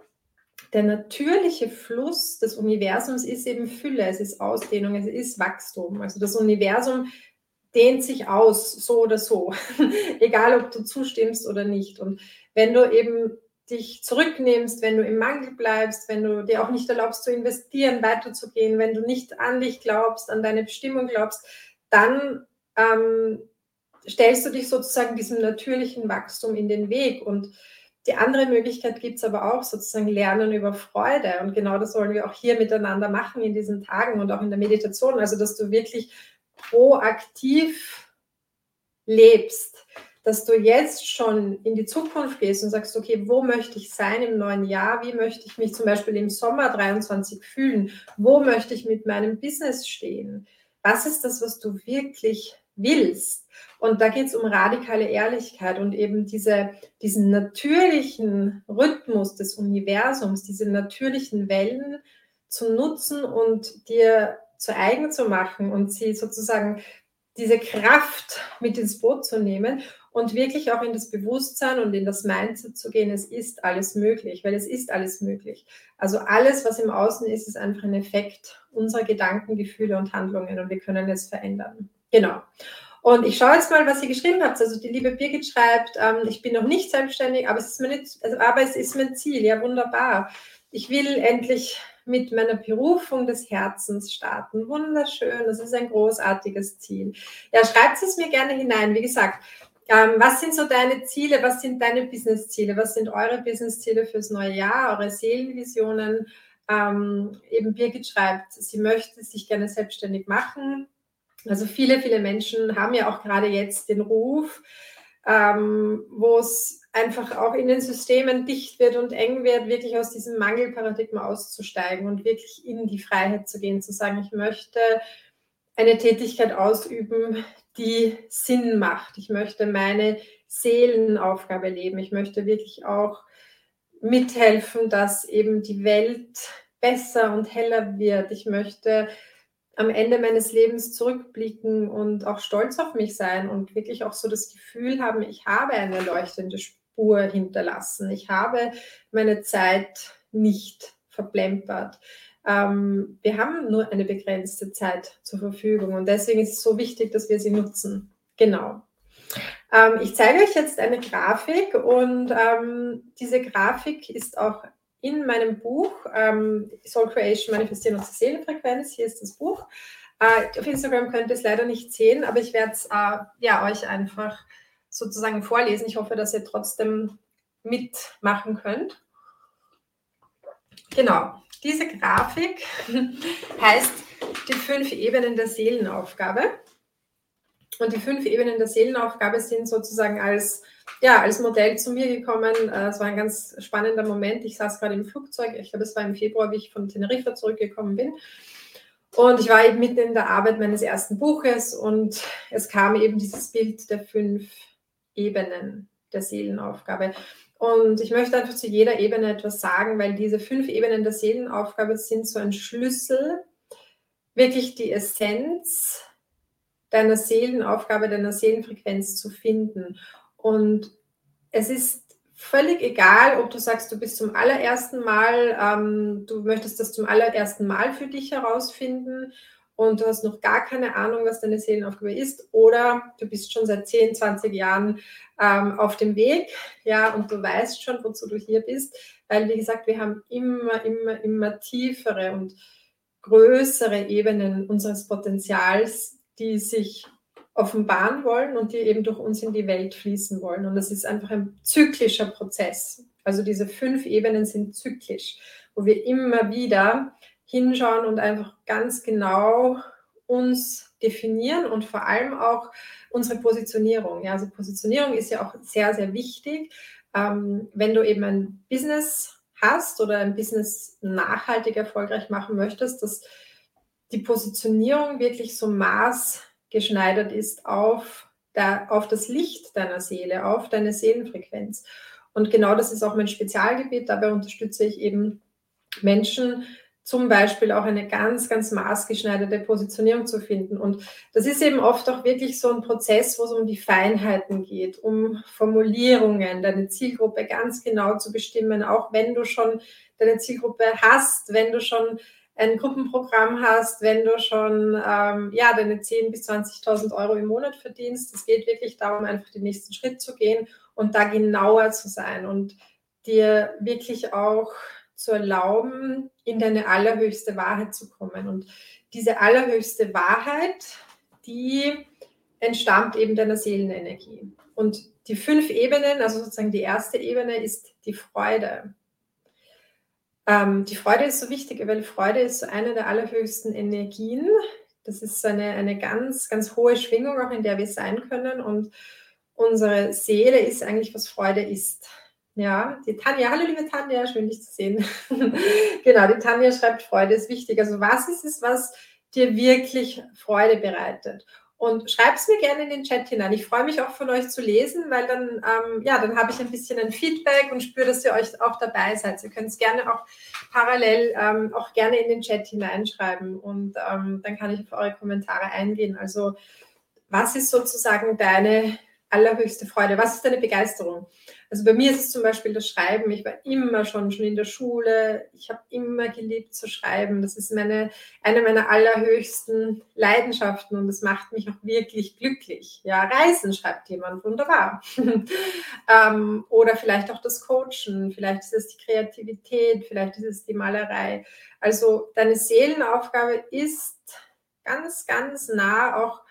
der natürliche Fluss des Universums ist eben Fülle, es ist Ausdehnung, es ist Wachstum. Also das Universum dehnt sich aus, so oder so, (laughs) egal ob du zustimmst oder nicht. Und wenn du eben dich zurücknimmst, wenn du im Mangel bleibst, wenn du dir auch nicht erlaubst zu investieren, weiterzugehen, wenn du nicht an dich glaubst, an deine Bestimmung glaubst, dann ähm, stellst du dich sozusagen diesem natürlichen Wachstum in den Weg. Und die andere Möglichkeit gibt es aber auch, sozusagen Lernen über Freude. Und genau das wollen wir auch hier miteinander machen in diesen Tagen und auch in der Meditation. Also, dass du wirklich proaktiv lebst, dass du jetzt schon in die Zukunft gehst und sagst, okay, wo möchte ich sein im neuen Jahr? Wie möchte ich mich zum Beispiel im Sommer 23 fühlen? Wo möchte ich mit meinem Business stehen? Was ist das, was du wirklich willst? Und da geht es um radikale Ehrlichkeit und eben diese, diesen natürlichen Rhythmus des Universums, diese natürlichen Wellen zu nutzen und dir zu eigen zu machen und sie sozusagen diese Kraft mit ins Boot zu nehmen und wirklich auch in das Bewusstsein und in das Mindset zu gehen, es ist alles möglich, weil es ist alles möglich. Also alles, was im Außen ist, ist einfach ein Effekt unserer Gedanken, Gefühle und Handlungen und wir können es verändern. Genau. Und ich schaue jetzt mal, was ihr geschrieben habt. Also die liebe Birgit schreibt, ähm, ich bin noch nicht selbstständig, aber es ist mir nicht, also, aber es ist mein Ziel. Ja, wunderbar. Ich will endlich mit meiner Berufung des Herzens starten. Wunderschön, das ist ein großartiges Ziel. Ja, schreibt es mir gerne hinein. Wie gesagt, ähm, was sind so deine Ziele? Was sind deine Business-Ziele? Was sind eure Business-Ziele fürs neue Jahr, eure Seelenvisionen? Ähm, eben Birgit schreibt, sie möchte sich gerne selbstständig machen. Also viele, viele Menschen haben ja auch gerade jetzt den Ruf, ähm, wo es einfach auch in den Systemen dicht wird und eng wird, wirklich aus diesem Mangelparadigma auszusteigen und wirklich in die Freiheit zu gehen, zu sagen, ich möchte eine Tätigkeit ausüben, die Sinn macht. Ich möchte meine Seelenaufgabe leben. Ich möchte wirklich auch mithelfen, dass eben die Welt besser und heller wird. Ich möchte am Ende meines Lebens zurückblicken und auch stolz auf mich sein und wirklich auch so das Gefühl haben, ich habe eine leuchtende Spur hinterlassen. Ich habe meine Zeit nicht verplempert. Ähm, wir haben nur eine begrenzte Zeit zur Verfügung und deswegen ist es so wichtig, dass wir sie nutzen. Genau. Ähm, ich zeige euch jetzt eine Grafik und ähm, diese Grafik ist auch in meinem Buch ähm, Soul Creation Manifestieren und Seelenfrequenz. Hier ist das Buch. Äh, auf Instagram könnt ihr es leider nicht sehen, aber ich werde es äh, ja, euch einfach sozusagen vorlesen. Ich hoffe, dass ihr trotzdem mitmachen könnt. Genau, diese Grafik (laughs) heißt die fünf Ebenen der Seelenaufgabe. Und die fünf Ebenen der Seelenaufgabe sind sozusagen als, ja, als Modell zu mir gekommen. Äh, es war ein ganz spannender Moment. Ich saß gerade im Flugzeug. Ich glaube, es war im Februar, wie ich von Teneriffa zurückgekommen bin. Und ich war eben mitten in der Arbeit meines ersten Buches und es kam eben dieses Bild der fünf Ebenen der Seelenaufgabe. Und ich möchte einfach zu jeder Ebene etwas sagen, weil diese fünf Ebenen der Seelenaufgabe sind so ein Schlüssel, wirklich die Essenz deiner Seelenaufgabe, deiner Seelenfrequenz zu finden. Und es ist völlig egal, ob du sagst, du bist zum allerersten Mal, ähm, du möchtest das zum allerersten Mal für dich herausfinden und du hast noch gar keine Ahnung, was deine Seelenaufgabe ist, oder du bist schon seit 10, 20 Jahren ähm, auf dem Weg, ja, und du weißt schon, wozu du hier bist, weil, wie gesagt, wir haben immer, immer, immer tiefere und größere Ebenen unseres Potenzials, die sich offenbaren wollen und die eben durch uns in die Welt fließen wollen. Und das ist einfach ein zyklischer Prozess. Also diese fünf Ebenen sind zyklisch, wo wir immer wieder hinschauen und einfach ganz genau uns definieren und vor allem auch unsere Positionierung. Ja, also Positionierung ist ja auch sehr, sehr wichtig. Ähm, wenn du eben ein Business hast oder ein Business nachhaltig erfolgreich machen möchtest, dass die Positionierung wirklich so maßgeschneidert ist auf, der, auf das Licht deiner Seele, auf deine Seelenfrequenz. Und genau das ist auch mein Spezialgebiet. Dabei unterstütze ich eben Menschen, zum Beispiel auch eine ganz, ganz maßgeschneiderte Positionierung zu finden. Und das ist eben oft auch wirklich so ein Prozess, wo es um die Feinheiten geht, um Formulierungen, deine Zielgruppe ganz genau zu bestimmen, auch wenn du schon deine Zielgruppe hast, wenn du schon ein Gruppenprogramm hast, wenn du schon ähm, ja, deine 10.000 bis 20.000 Euro im Monat verdienst. Es geht wirklich darum, einfach den nächsten Schritt zu gehen und da genauer zu sein und dir wirklich auch zu erlauben, in deine allerhöchste Wahrheit zu kommen. Und diese allerhöchste Wahrheit, die entstammt eben deiner Seelenenergie. Und die fünf Ebenen, also sozusagen die erste Ebene ist die Freude. Ähm, die Freude ist so wichtig, weil Freude ist so eine der allerhöchsten Energien. Das ist eine, eine ganz, ganz hohe Schwingung, auch in der wir sein können. Und unsere Seele ist eigentlich, was Freude ist. Ja, die Tanja, hallo liebe Tanja, schön dich zu sehen. (laughs) genau, die Tanja schreibt, Freude ist wichtig. Also was ist es, was dir wirklich Freude bereitet? Und schreibt es mir gerne in den Chat hinein. Ich freue mich auch von euch zu lesen, weil dann, ähm, ja, dann habe ich ein bisschen ein Feedback und spüre, dass ihr euch auch dabei seid. Ihr könnt es gerne auch parallel ähm, auch gerne in den Chat hineinschreiben und ähm, dann kann ich auf eure Kommentare eingehen. Also was ist sozusagen deine allerhöchste Freude? Was ist deine Begeisterung? Also bei mir ist es zum Beispiel das Schreiben. Ich war immer schon, schon in der Schule. Ich habe immer geliebt zu schreiben. Das ist meine, eine meiner allerhöchsten Leidenschaften und das macht mich auch wirklich glücklich. Ja, Reisen schreibt jemand, wunderbar. (laughs) ähm, oder vielleicht auch das Coachen, vielleicht ist es die Kreativität, vielleicht ist es die Malerei. Also deine Seelenaufgabe ist ganz, ganz nah auch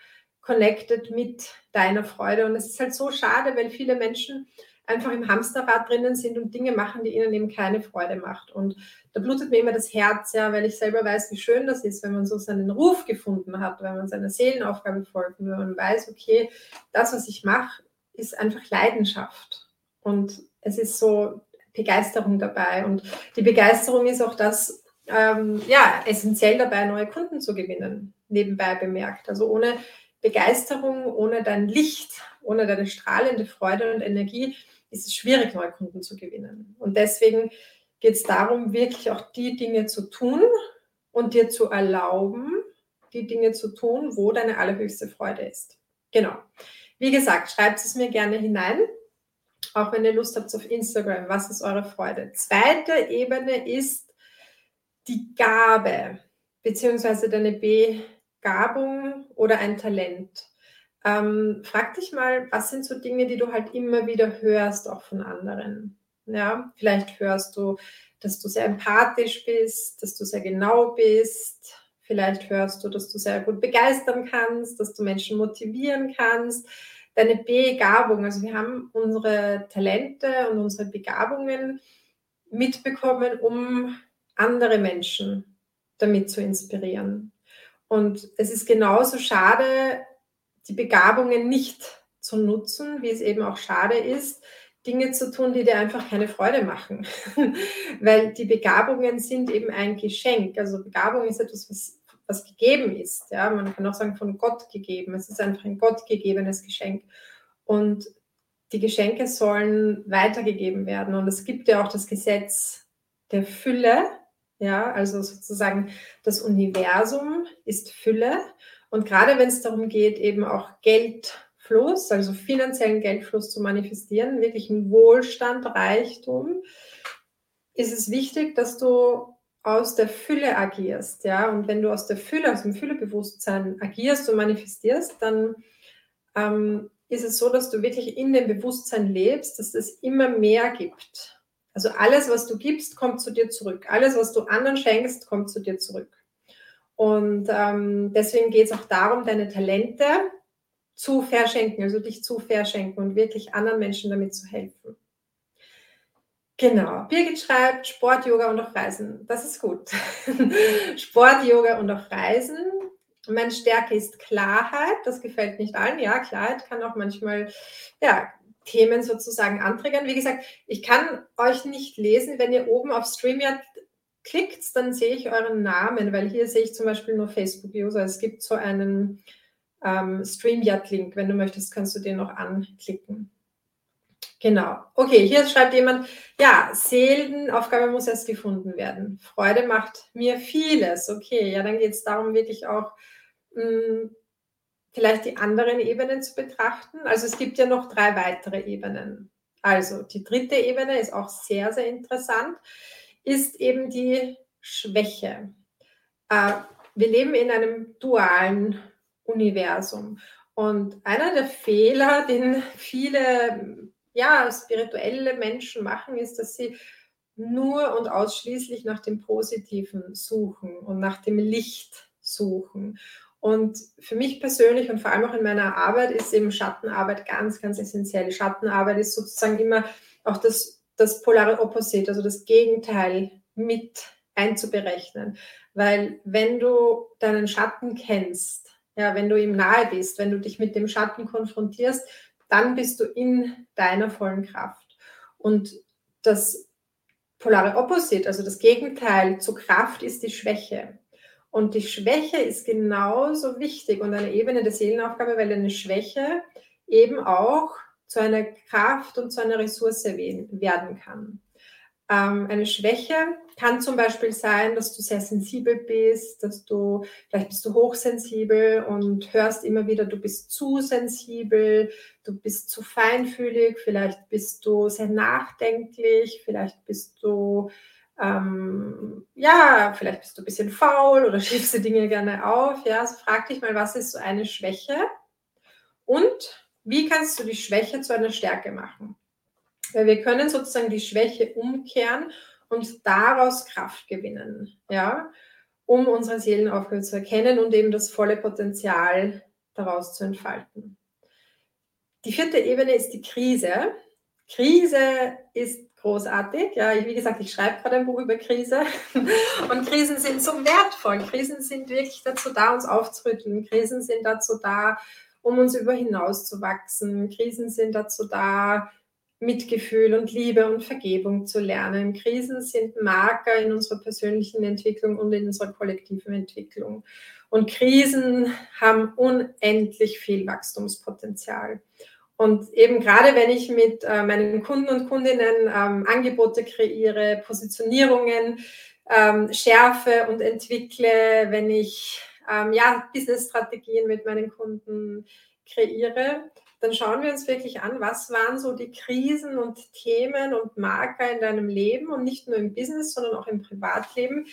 connected mit deiner Freude. Und es ist halt so schade, weil viele Menschen einfach im Hamsterrad drinnen sind und Dinge machen, die ihnen eben keine Freude macht. Und da blutet mir immer das Herz, ja, weil ich selber weiß, wie schön das ist, wenn man so seinen Ruf gefunden hat, wenn man seiner Seelenaufgabe folgt und wenn man weiß, okay, das, was ich mache, ist einfach Leidenschaft. Und es ist so Begeisterung dabei. Und die Begeisterung ist auch das, ähm, ja, essentiell dabei, neue Kunden zu gewinnen, nebenbei bemerkt. Also ohne Begeisterung, ohne dein Licht, ohne deine strahlende Freude und Energie ist es schwierig, neue Kunden zu gewinnen. Und deswegen geht es darum, wirklich auch die Dinge zu tun und dir zu erlauben, die Dinge zu tun, wo deine allerhöchste Freude ist. Genau. Wie gesagt, schreibt es mir gerne hinein, auch wenn ihr Lust habt auf Instagram. Was ist eure Freude? Zweite Ebene ist die Gabe, beziehungsweise deine Begabung oder ein Talent. Ähm, frag dich mal, was sind so Dinge, die du halt immer wieder hörst, auch von anderen. Ja, vielleicht hörst du, dass du sehr empathisch bist, dass du sehr genau bist. Vielleicht hörst du, dass du sehr gut begeistern kannst, dass du Menschen motivieren kannst. Deine Begabung, also wir haben unsere Talente und unsere Begabungen mitbekommen, um andere Menschen damit zu inspirieren. Und es ist genauso schade, die Begabungen nicht zu nutzen, wie es eben auch schade ist, Dinge zu tun, die dir einfach keine Freude machen. (laughs) Weil die Begabungen sind eben ein Geschenk. Also Begabung ist etwas, was, was gegeben ist. Ja? Man kann auch sagen, von Gott gegeben. Es ist einfach ein Gott gegebenes Geschenk. Und die Geschenke sollen weitergegeben werden. Und es gibt ja auch das Gesetz der Fülle. Ja, also sozusagen das Universum ist Fülle. Und gerade wenn es darum geht, eben auch Geldfluss, also finanziellen Geldfluss zu manifestieren, wirklich einen Wohlstand, Reichtum, ist es wichtig, dass du aus der Fülle agierst, ja. Und wenn du aus der Fülle, aus dem Füllebewusstsein agierst und manifestierst, dann ähm, ist es so, dass du wirklich in dem Bewusstsein lebst, dass es immer mehr gibt. Also alles, was du gibst, kommt zu dir zurück. Alles, was du anderen schenkst, kommt zu dir zurück. Und ähm, deswegen geht es auch darum, deine Talente zu verschenken, also dich zu verschenken und wirklich anderen Menschen damit zu helfen. Genau. Birgit schreibt Sport, Yoga und auch Reisen. Das ist gut. (laughs) Sport, Yoga und auch Reisen. Meine Stärke ist Klarheit. Das gefällt nicht allen. Ja, Klarheit kann auch manchmal ja, Themen sozusagen anträgern. Wie gesagt, ich kann euch nicht lesen, wenn ihr oben auf StreamYard klickt, dann sehe ich euren Namen, weil hier sehe ich zum Beispiel nur Facebook-User. Es gibt so einen ähm, StreamYard-Link. Wenn du möchtest, kannst du den noch anklicken. Genau. Okay, hier schreibt jemand, ja, Seelenaufgabe muss erst gefunden werden. Freude macht mir vieles. Okay, ja, dann geht es darum, wirklich auch mh, hm, vielleicht die anderen Ebenen zu betrachten. Also es gibt ja noch drei weitere Ebenen. Also die dritte Ebene ist auch sehr, sehr interessant, ist eben die Schwäche. Äh, wir leben in einem dualen Universum. Und einer der Fehler, (laughs) den viele ja, spirituelle Menschen machen, ist, dass sie nur und ausschließlich nach dem Positiven suchen und nach dem Licht suchen. Und für mich persönlich und vor allem auch in meiner Arbeit ist eben Schattenarbeit ganz, ganz essentiell. Schattenarbeit ist sozusagen immer auch das, das polare Opposite, also das Gegenteil mit einzuberechnen. Weil wenn du deinen Schatten kennst, ja, wenn du ihm nahe bist, wenn du dich mit dem Schatten konfrontierst, dann bist du in deiner vollen Kraft. Und das polare Opposite, also das Gegenteil zur Kraft, ist die Schwäche. Und die Schwäche ist genauso wichtig und eine Ebene der Seelenaufgabe, weil eine Schwäche eben auch zu einer Kraft und zu einer Ressource werden kann. Ähm, eine Schwäche kann zum Beispiel sein, dass du sehr sensibel bist, dass du, vielleicht bist du hochsensibel und hörst immer wieder, du bist zu sensibel, du bist zu feinfühlig, vielleicht bist du sehr nachdenklich, vielleicht bist du, ähm, ja, vielleicht bist du ein bisschen faul oder (laughs) schiebst die Dinge gerne auf. Ja, also frag dich mal, was ist so eine Schwäche und wie kannst du die Schwäche zu einer Stärke machen? Weil wir können sozusagen die Schwäche umkehren und daraus Kraft gewinnen, ja, um unsere Seelenaufgabe zu erkennen und eben das volle Potenzial daraus zu entfalten. Die vierte Ebene ist die Krise. Krise ist großartig. Ja, wie gesagt, ich schreibe gerade ein Buch über Krise (laughs) und Krisen sind so wertvoll. Krisen sind wirklich dazu da, uns aufzurütteln. Krisen sind dazu da, um uns über hinaus zu wachsen. Krisen sind dazu da, Mitgefühl und Liebe und Vergebung zu lernen. Krisen sind Marker in unserer persönlichen Entwicklung und in unserer kollektiven Entwicklung. Und Krisen haben unendlich viel Wachstumspotenzial. Und eben gerade wenn ich mit äh, meinen Kunden und Kundinnen ähm, Angebote kreiere, Positionierungen ähm, schärfe und entwickle, wenn ich ähm, ja, Business-Strategien mit meinen Kunden kreiere, dann schauen wir uns wirklich an, was waren so die Krisen und Themen und Marker in deinem Leben und nicht nur im Business, sondern auch im Privatleben,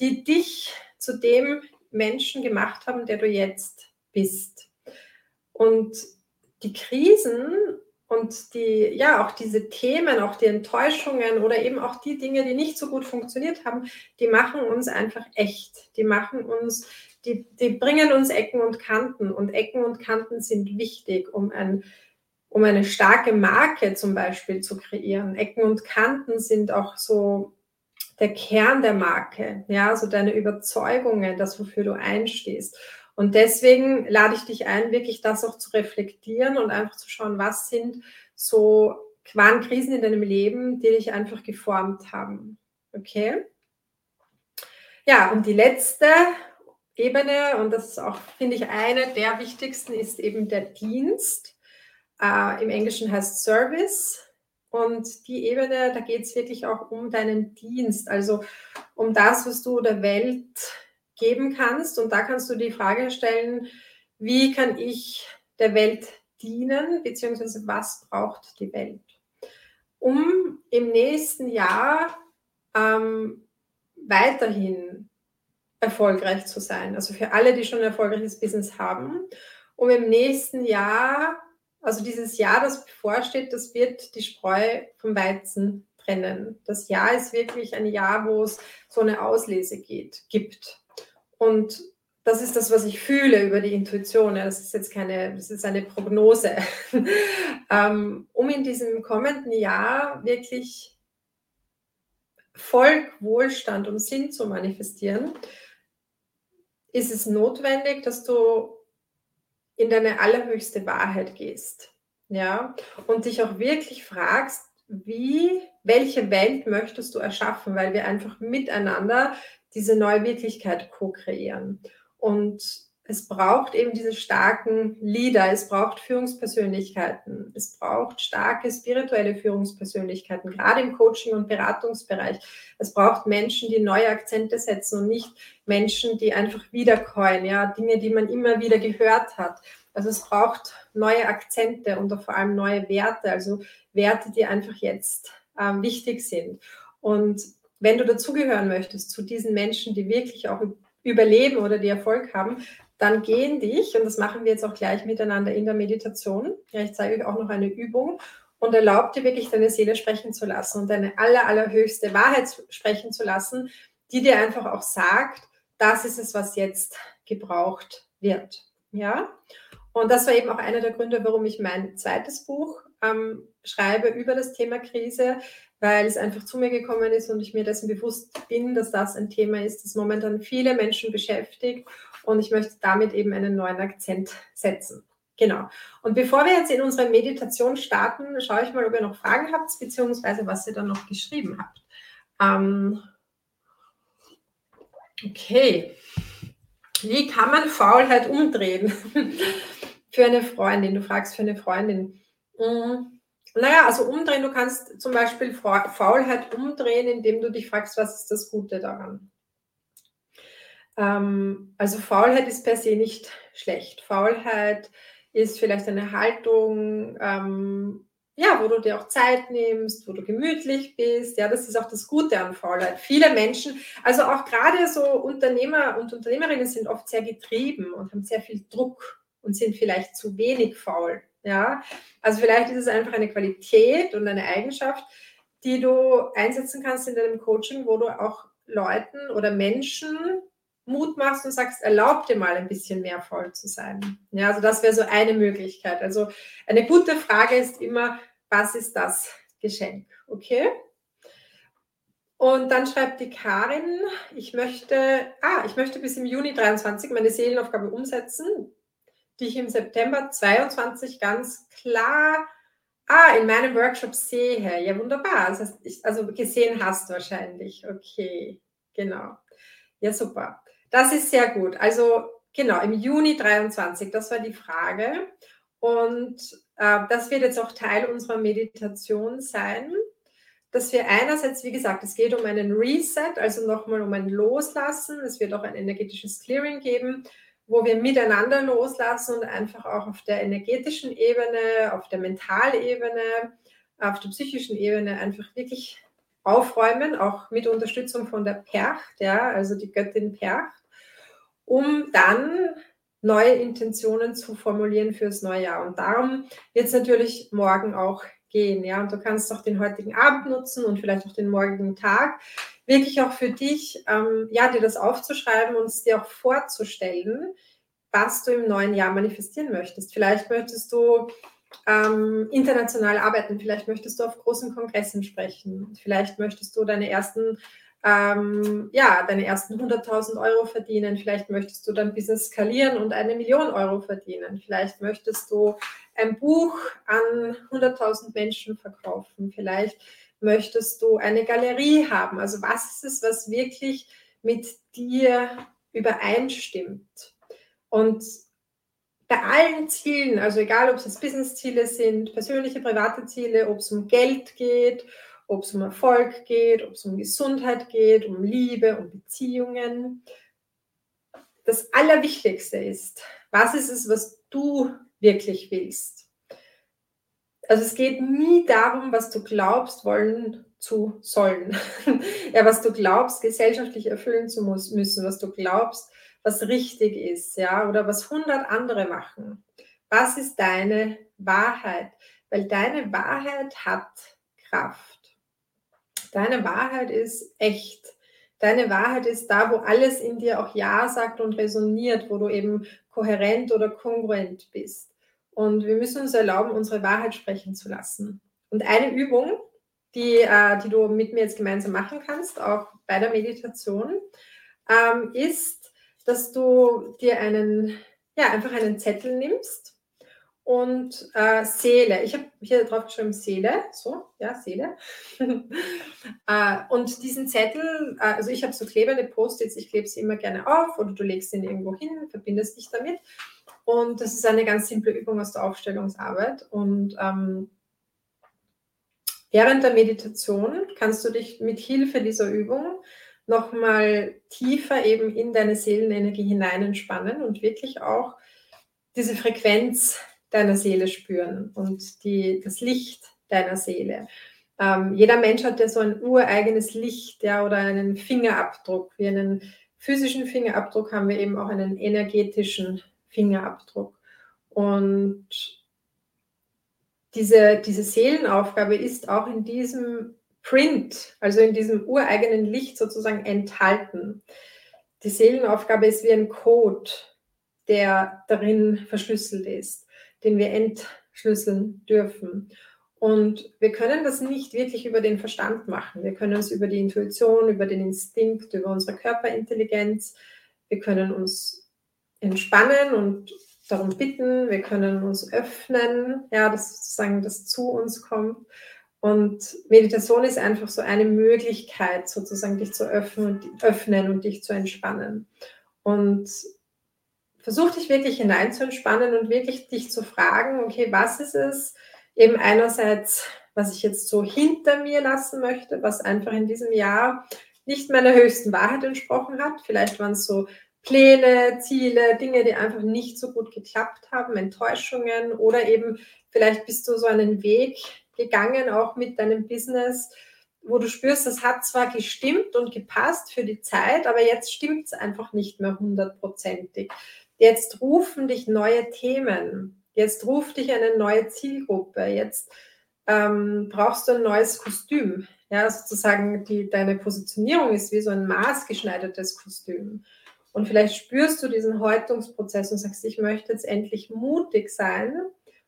die dich zu dem Menschen gemacht haben, der du jetzt bist. Und die Krisen und die, ja, auch diese Themen, auch die Enttäuschungen oder eben auch die Dinge, die nicht so gut funktioniert haben, die machen uns einfach echt. Die machen uns die, die bringen uns Ecken und Kanten und Ecken und Kanten sind wichtig, um, ein, um eine starke Marke zum Beispiel zu kreieren. Ecken und Kanten sind auch so der Kern der Marke, ja, so deine Überzeugungen, das, wofür du einstehst. Und deswegen lade ich dich ein, wirklich das auch zu reflektieren und einfach zu schauen, was sind so waren Krisen in deinem Leben, die dich einfach geformt haben. Okay? Ja, und die letzte Ebene, und das ist auch, finde ich, eine der wichtigsten, ist eben der Dienst. Äh, Im Englischen heißt Service. Und die Ebene, da geht es wirklich auch um deinen Dienst, also um das, was du der Welt geben kannst. Und da kannst du die Frage stellen, wie kann ich der Welt dienen, beziehungsweise was braucht die Welt? Um im nächsten Jahr ähm, weiterhin erfolgreich zu sein. Also für alle, die schon ein erfolgreiches Business haben, um im nächsten Jahr, also dieses Jahr, das bevorsteht, das wird die Spreu vom Weizen trennen. Das Jahr ist wirklich ein Jahr, wo es so eine Auslese geht, gibt. Und das ist das, was ich fühle über die Intuition. Das ist jetzt keine, das ist eine Prognose. (laughs) Ähm, um in diesem kommenden Jahr wirklich Erfolg, Wohlstand und Sinn zu manifestieren, ist es notwendig, dass du in deine allerhöchste Wahrheit gehst. Ja, und dich auch wirklich fragst, wie, welche Welt möchtest du erschaffen, weil wir einfach miteinander diese neue Wirklichkeit co-kreieren. Und es braucht eben diese starken Leader, es braucht Führungspersönlichkeiten, es braucht starke spirituelle Führungspersönlichkeiten, gerade im Coaching- und Beratungsbereich. Es braucht Menschen, die neue Akzente setzen und nicht Menschen, die einfach wiederkäuen, ja, Dinge, die man immer wieder gehört hat. Also es braucht neue Akzente und vor allem neue Werte, also Werte, die einfach jetzt ähm, wichtig sind. Und wenn du dazugehören möchtest zu diesen Menschen, die wirklich auch überleben oder die Erfolg haben, dann gehen dich, und das machen wir jetzt auch gleich miteinander in der Meditation, ja, ich zeige euch auch noch eine Übung, und erlaub dir wirklich deine Seele sprechen zu lassen und deine aller, allerhöchste Wahrheit sprechen zu lassen, die dir einfach auch sagt, das ist es, was jetzt gebraucht wird. Ja? Und das war eben auch einer der Gründe, warum ich mein zweites Buch ähm, schreibe über das Thema Krise, weil es einfach zu mir gekommen ist und ich mir dessen bewusst bin, dass das ein Thema ist, das momentan viele Menschen beschäftigt und ich möchte damit eben einen neuen Akzent setzen. Genau. Und bevor wir jetzt in unsere Meditation starten, schaue ich mal, ob ihr noch Fragen habt, beziehungsweise was ihr dann noch geschrieben habt. Ähm okay. Wie kann man Faulheit umdrehen? (laughs) für eine Freundin. Du fragst für eine Freundin. Mhm. Naja, also umdrehen, du kannst zum Beispiel Faulheit umdrehen, indem du dich fragst, was ist das Gute daran? Ähm, also Faulheit ist per se nicht schlecht. Faulheit ist vielleicht eine Haltung, ähm, ja, wo du dir auch Zeit nimmst, wo du gemütlich bist. Ja, das ist auch das Gute an Faulheit. Viele Menschen, also auch gerade so Unternehmer und Unternehmerinnen sind oft sehr getrieben und haben sehr viel Druck und sind vielleicht zu wenig faul. Ja, also vielleicht ist es einfach eine Qualität und eine Eigenschaft, die du einsetzen kannst in deinem Coaching, wo du auch Leuten oder Menschen Mut machst und sagst, erlaub dir mal ein bisschen mehr voll zu sein. Ja, also das wäre so eine Möglichkeit. Also eine gute Frage ist immer, was ist das Geschenk? Okay? Und dann schreibt die Karin, ich möchte, ah, ich möchte bis im Juni 23 meine Seelenaufgabe umsetzen, die ich im September 22 ganz klar ah, in meinem Workshop sehe. Ja, wunderbar. Also, also gesehen hast wahrscheinlich. Okay, genau. Ja, super. Das ist sehr gut. Also genau, im Juni 23, das war die Frage. Und äh, das wird jetzt auch Teil unserer Meditation sein, dass wir einerseits, wie gesagt, es geht um einen Reset, also nochmal um ein Loslassen. Es wird auch ein energetisches Clearing geben, wo wir miteinander loslassen und einfach auch auf der energetischen Ebene, auf der Mentalebene, auf der psychischen Ebene einfach wirklich aufräumen, auch mit Unterstützung von der Percht, ja, also die Göttin Percht um dann neue Intentionen zu formulieren fürs neue Jahr. Und darum wird es natürlich morgen auch gehen. Ja, und du kannst auch den heutigen Abend nutzen und vielleicht auch den morgigen Tag, wirklich auch für dich, ähm, ja, dir das aufzuschreiben und es dir auch vorzustellen, was du im neuen Jahr manifestieren möchtest. Vielleicht möchtest du ähm, international arbeiten, vielleicht möchtest du auf großen Kongressen sprechen, vielleicht möchtest du deine ersten ähm, ja, deine ersten 100.000 Euro verdienen. Vielleicht möchtest du dein Business skalieren und eine Million Euro verdienen. Vielleicht möchtest du ein Buch an 100.000 Menschen verkaufen. Vielleicht möchtest du eine Galerie haben. Also was ist es, was wirklich mit dir übereinstimmt? Und bei allen Zielen, also egal ob es Business-Ziele sind, persönliche, private Ziele, ob es um Geld geht, ob es um Erfolg geht, ob es um Gesundheit geht, um Liebe, um Beziehungen. Das Allerwichtigste ist, was ist es, was du wirklich willst? Also es geht nie darum, was du glaubst, wollen zu sollen. (laughs) ja, was du glaubst, gesellschaftlich erfüllen zu müssen, was du glaubst, was richtig ist, ja, oder was hundert andere machen. Was ist deine Wahrheit? Weil deine Wahrheit hat Kraft. Deine Wahrheit ist echt. Deine Wahrheit ist da, wo alles in dir auch Ja sagt und resoniert, wo du eben kohärent oder kongruent bist. Und wir müssen uns erlauben, unsere Wahrheit sprechen zu lassen. Und eine Übung, die, äh, die du mit mir jetzt gemeinsam machen kannst, auch bei der Meditation, ähm, ist, dass du dir einen, ja, einfach einen Zettel nimmst und äh, Seele. Ich habe hier drauf geschrieben Seele, so, ja, Seele. (laughs) äh, und diesen Zettel, äh, also ich habe so klebende Post-its, ich klebe sie immer gerne auf oder du legst ihn irgendwo hin, verbindest dich damit. Und das ist eine ganz simple Übung aus der Aufstellungsarbeit. Und ähm, während der Meditation kannst du dich mit Hilfe dieser Übung nochmal tiefer eben in deine Seelenenergie hinein entspannen und wirklich auch diese Frequenz deiner Seele spüren und die, das Licht deiner Seele. Ähm, jeder Mensch hat ja so ein ureigenes Licht ja, oder einen Fingerabdruck. Wie einen physischen Fingerabdruck haben wir eben auch einen energetischen Fingerabdruck. Und diese, diese Seelenaufgabe ist auch in diesem Print, also in diesem ureigenen Licht sozusagen enthalten. Die Seelenaufgabe ist wie ein Code, der darin verschlüsselt ist den wir entschlüsseln dürfen. Und wir können das nicht wirklich über den Verstand machen. Wir können es über die Intuition, über den Instinkt, über unsere Körperintelligenz. Wir können uns entspannen und darum bitten. Wir können uns öffnen, ja, dass sozusagen das zu uns kommt. Und Meditation ist einfach so eine Möglichkeit, sozusagen dich zu öffnen und, öffnen und dich zu entspannen. Und versuch dich wirklich hinein zu entspannen und wirklich dich zu fragen, okay, was ist es eben einerseits, was ich jetzt so hinter mir lassen möchte, was einfach in diesem Jahr nicht meiner höchsten Wahrheit entsprochen hat. Vielleicht waren es so Pläne, Ziele, Dinge, die einfach nicht so gut geklappt haben, Enttäuschungen oder eben vielleicht bist du so einen Weg gegangen, auch mit deinem Business, wo du spürst, das hat zwar gestimmt und gepasst für die Zeit, aber jetzt stimmt es einfach nicht mehr hundertprozentig. Jetzt rufen dich neue Themen. Jetzt ruft dich eine neue Zielgruppe. Jetzt ähm, brauchst du ein neues Kostüm. Ja, sozusagen die, deine Positionierung ist wie so ein maßgeschneidertes Kostüm. Und vielleicht spürst du diesen Häutungsprozess und sagst, ich möchte jetzt endlich mutig sein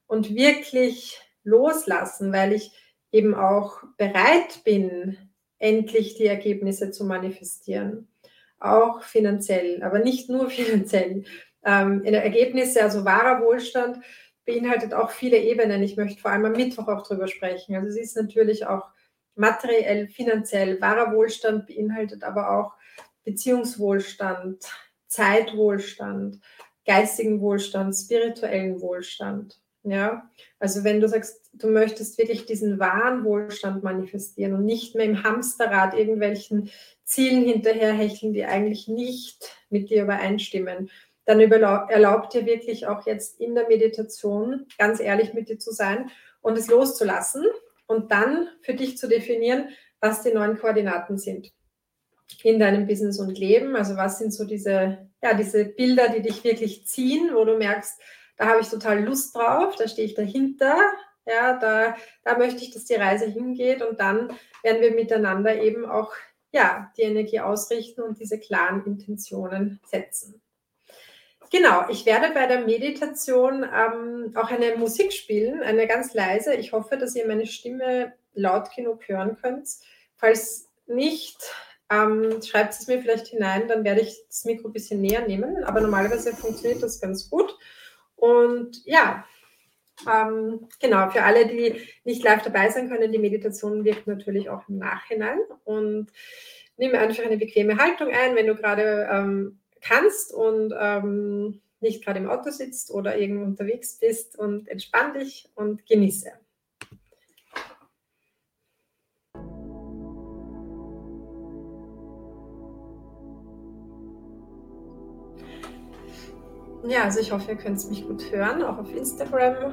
und wirklich loslassen, weil ich eben auch bereit bin, endlich die Ergebnisse zu manifestieren. Auch finanziell, aber nicht nur (laughs) finanziell ähm, Ergebnisse, also wahrer Wohlstand, beinhaltet auch viele Ebenen. Ich möchte vor allem am Mittwoch auch drüber sprechen. Also es ist natürlich auch materiell, finanziell. Wahrer Wohlstand beinhaltet aber auch Beziehungswohlstand, Zeitwohlstand, geistigen Wohlstand, spirituellen Wohlstand. Ja, also wenn du sagst, du möchtest wirklich diesen wahren Wohlstand manifestieren und nicht mehr im Hamsterrad irgendwelchen Zielen hinterherhecheln, die eigentlich nicht mit dir übereinstimmen, dann erlaubt dir wirklich auch jetzt in der Meditation ganz ehrlich mit dir zu sein und es loszulassen und dann für dich zu definieren, was die neuen Koordinaten sind in deinem Business und Leben. Also was sind so diese, ja, diese Bilder, die dich wirklich ziehen, wo du merkst, da habe ich total Lust drauf, da stehe ich dahinter, ja, da, da möchte ich, dass die Reise hingeht und dann werden wir miteinander eben auch ja, die Energie ausrichten und diese klaren Intentionen setzen. Genau, ich werde bei der Meditation ähm, auch eine Musik spielen, eine ganz leise. Ich hoffe, dass ihr meine Stimme laut genug hören könnt. Falls nicht, ähm, schreibt es mir vielleicht hinein, dann werde ich das Mikro ein bisschen näher nehmen. Aber normalerweise funktioniert das ganz gut. Und ja, ähm, genau, für alle, die nicht live dabei sein können, die Meditation wirkt natürlich auch im Nachhinein. Und nehme einfach eine bequeme Haltung ein, wenn du gerade ähm, kannst und ähm, nicht gerade im Auto sitzt oder irgendwo unterwegs bist und entspann dich und genieße. Ja, also ich hoffe, ihr könnt mich gut hören, auch auf Instagram.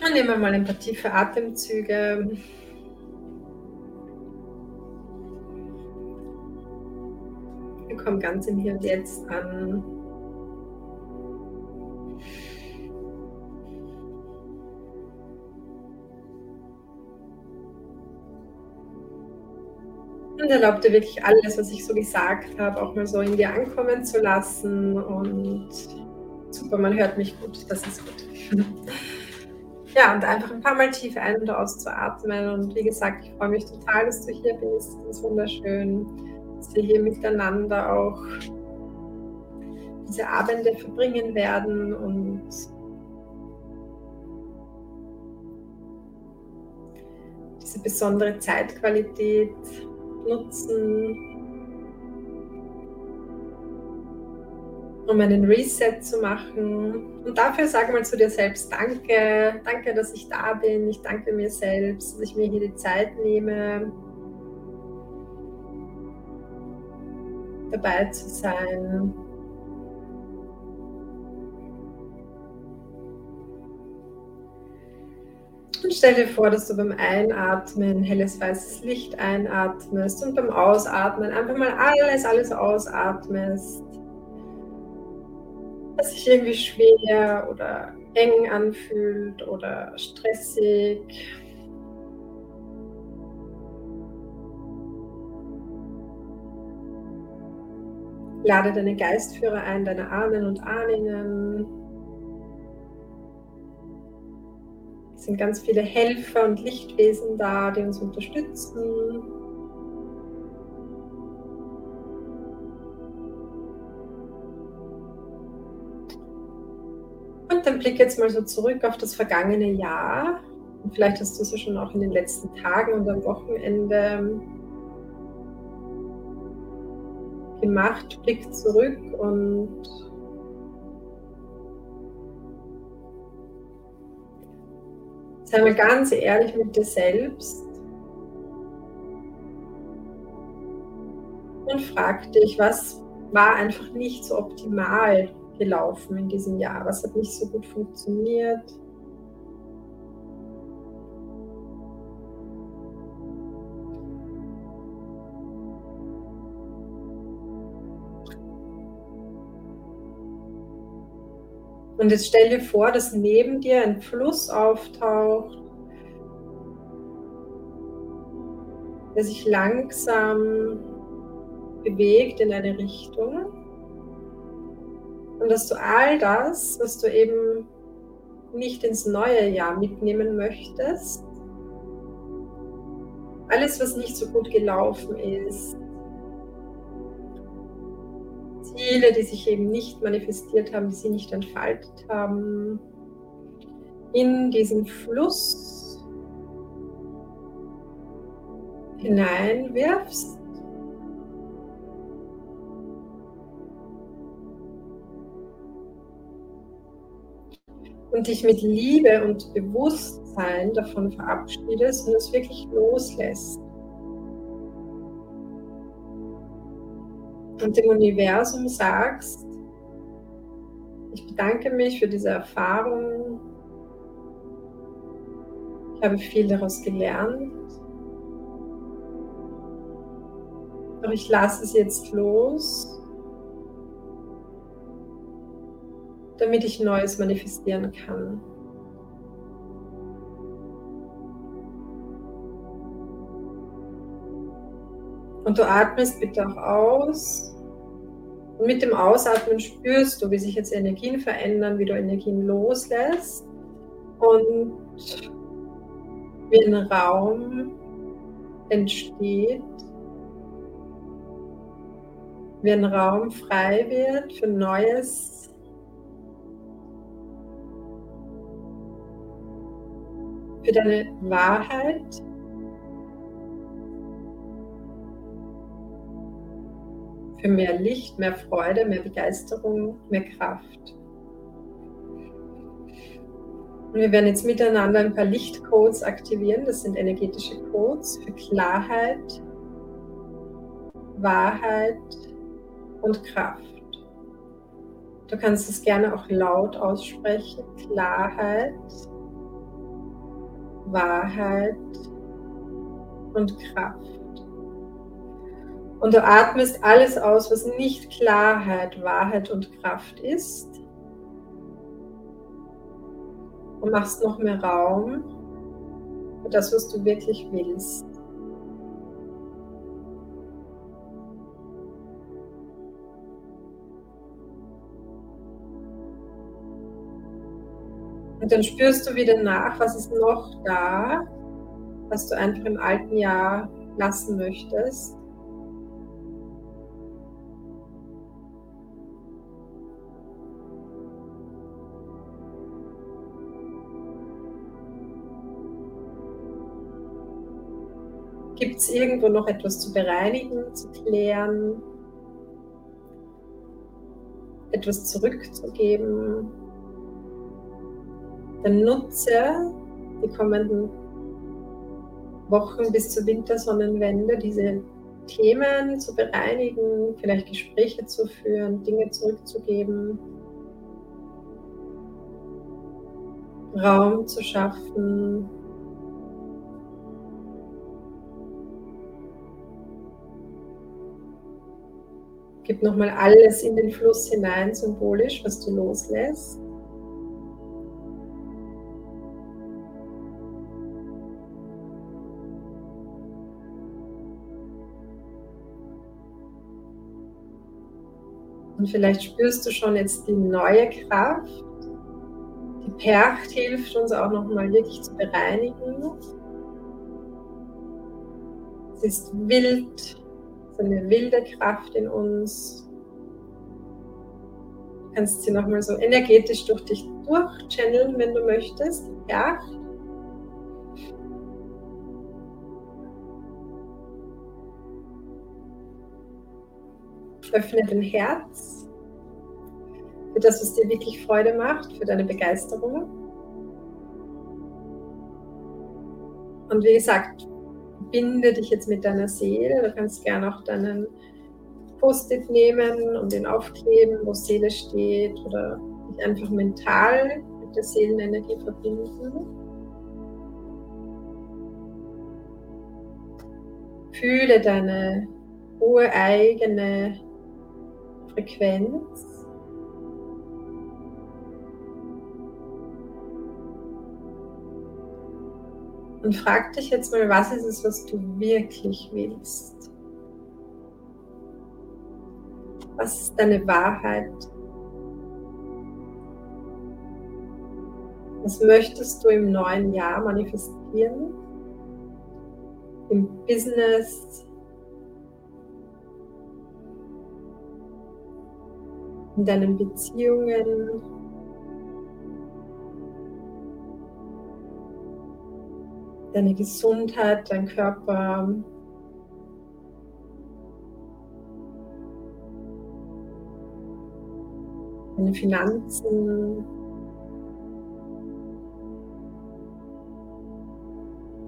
Dann nehmen wir mal ein paar tiefe Atemzüge. Komm ganz im Hier und Jetzt an. Und erlaub dir wirklich alles, was ich so gesagt habe, auch mal so in dir ankommen zu lassen und Super, man hört mich gut, das ist gut. Ja, und einfach ein paar Mal tief ein- und auszuatmen. Und wie gesagt, ich freue mich total, dass du hier bist. Das ist wunderschön, dass wir hier miteinander auch diese Abende verbringen werden und diese besondere Zeitqualität nutzen, um einen Reset zu machen. Und dafür sag mal zu dir selbst Danke. Danke, dass ich da bin. Ich danke mir selbst, dass ich mir hier die Zeit nehme, dabei zu sein. Und stell dir vor, dass du beim Einatmen helles weißes Licht einatmest und beim Ausatmen einfach mal alles, alles ausatmest was sich irgendwie schwer oder eng anfühlt oder stressig. Lade deine Geistführer ein, deine Ahnen und Ahnen. Es sind ganz viele Helfer und Lichtwesen da, die uns unterstützen. dann blick jetzt mal so zurück auf das vergangene Jahr. Und vielleicht hast du es ja schon auch in den letzten Tagen und am Wochenende gemacht. Blick zurück und sei mal ganz ehrlich mit dir selbst. Und frag dich, was war einfach nicht so optimal gelaufen in diesem Jahr? Was hat nicht so gut funktioniert? Und jetzt stell dir vor, dass neben dir ein Fluss auftaucht, der sich langsam bewegt in eine Richtung. Und dass du all das, was du eben nicht ins neue Jahr mitnehmen möchtest, alles, was nicht so gut gelaufen ist, Ziele, die sich eben nicht manifestiert haben, die sie nicht entfaltet haben, in diesen Fluss hineinwirfst und dich mit Liebe und Bewusstsein davon verabschiedest und es wirklich loslässt. Und dem Universum sagst, ich bedanke mich für diese Erfahrung. Ich habe viel daraus gelernt. Doch ich lasse es jetzt los damit ich Neues manifestieren kann. Und du atmest bitte auch aus. Und mit dem Ausatmen spürst du, wie sich jetzt Energien verändern, wie du Energien loslässt und wie ein Raum entsteht, wie ein Raum frei wird für Neues, für deine Wahrheit. Für mehr Licht, mehr Freude, mehr Begeisterung, mehr Kraft. Und wir werden jetzt miteinander ein paar Lichtcodes aktivieren. Das sind energetische Codes für Klarheit, Wahrheit und Kraft. Du kannst es gerne auch laut aussprechen. Klarheit, Wahrheit und Kraft. Und du atmest alles aus, was nicht Klarheit, Wahrheit und Kraft ist. Und machst noch mehr Raum für das, was du wirklich willst. Und dann spürst du wieder nach, was ist noch da, was du einfach im alten Jahr lassen möchtest. Gibt es irgendwo noch etwas zu bereinigen, zu klären, etwas zurückzugeben? Dann nutze die kommenden Wochen bis zur Wintersonnenwende diese Themen zu bereinigen, vielleicht Gespräche zu führen, Dinge zurückzugeben, Raum zu schaffen, Gib nochmal alles in den Fluss hinein, symbolisch, was du loslässt. Und vielleicht spürst du schon jetzt die neue Kraft. Die Percht hilft uns auch nochmal wirklich zu bereinigen. Es ist wild, so eine wilde Kraft in uns. Du kannst sie nochmal so energetisch durch dich durchchanneln, wenn du möchtest. Ja. Öffne dein Herz für das, was dir wirklich Freude macht, für deine Begeisterung. Und wie gesagt, verbinde dich jetzt mit deiner Seele. Du kannst gerne auch deinen Post-it nehmen und den aufkleben, wo Seele steht oder dich einfach mental mit der Seelenenergie verbinden. Fühle deine hohe eigene Frequenz. Und frag dich jetzt mal, was ist es, was du wirklich willst? Was ist deine Wahrheit? Was möchtest du im neuen Jahr manifestieren? Im Business? In deinen Beziehungen? Deine Gesundheit, dein Körper. Deine Finanzen.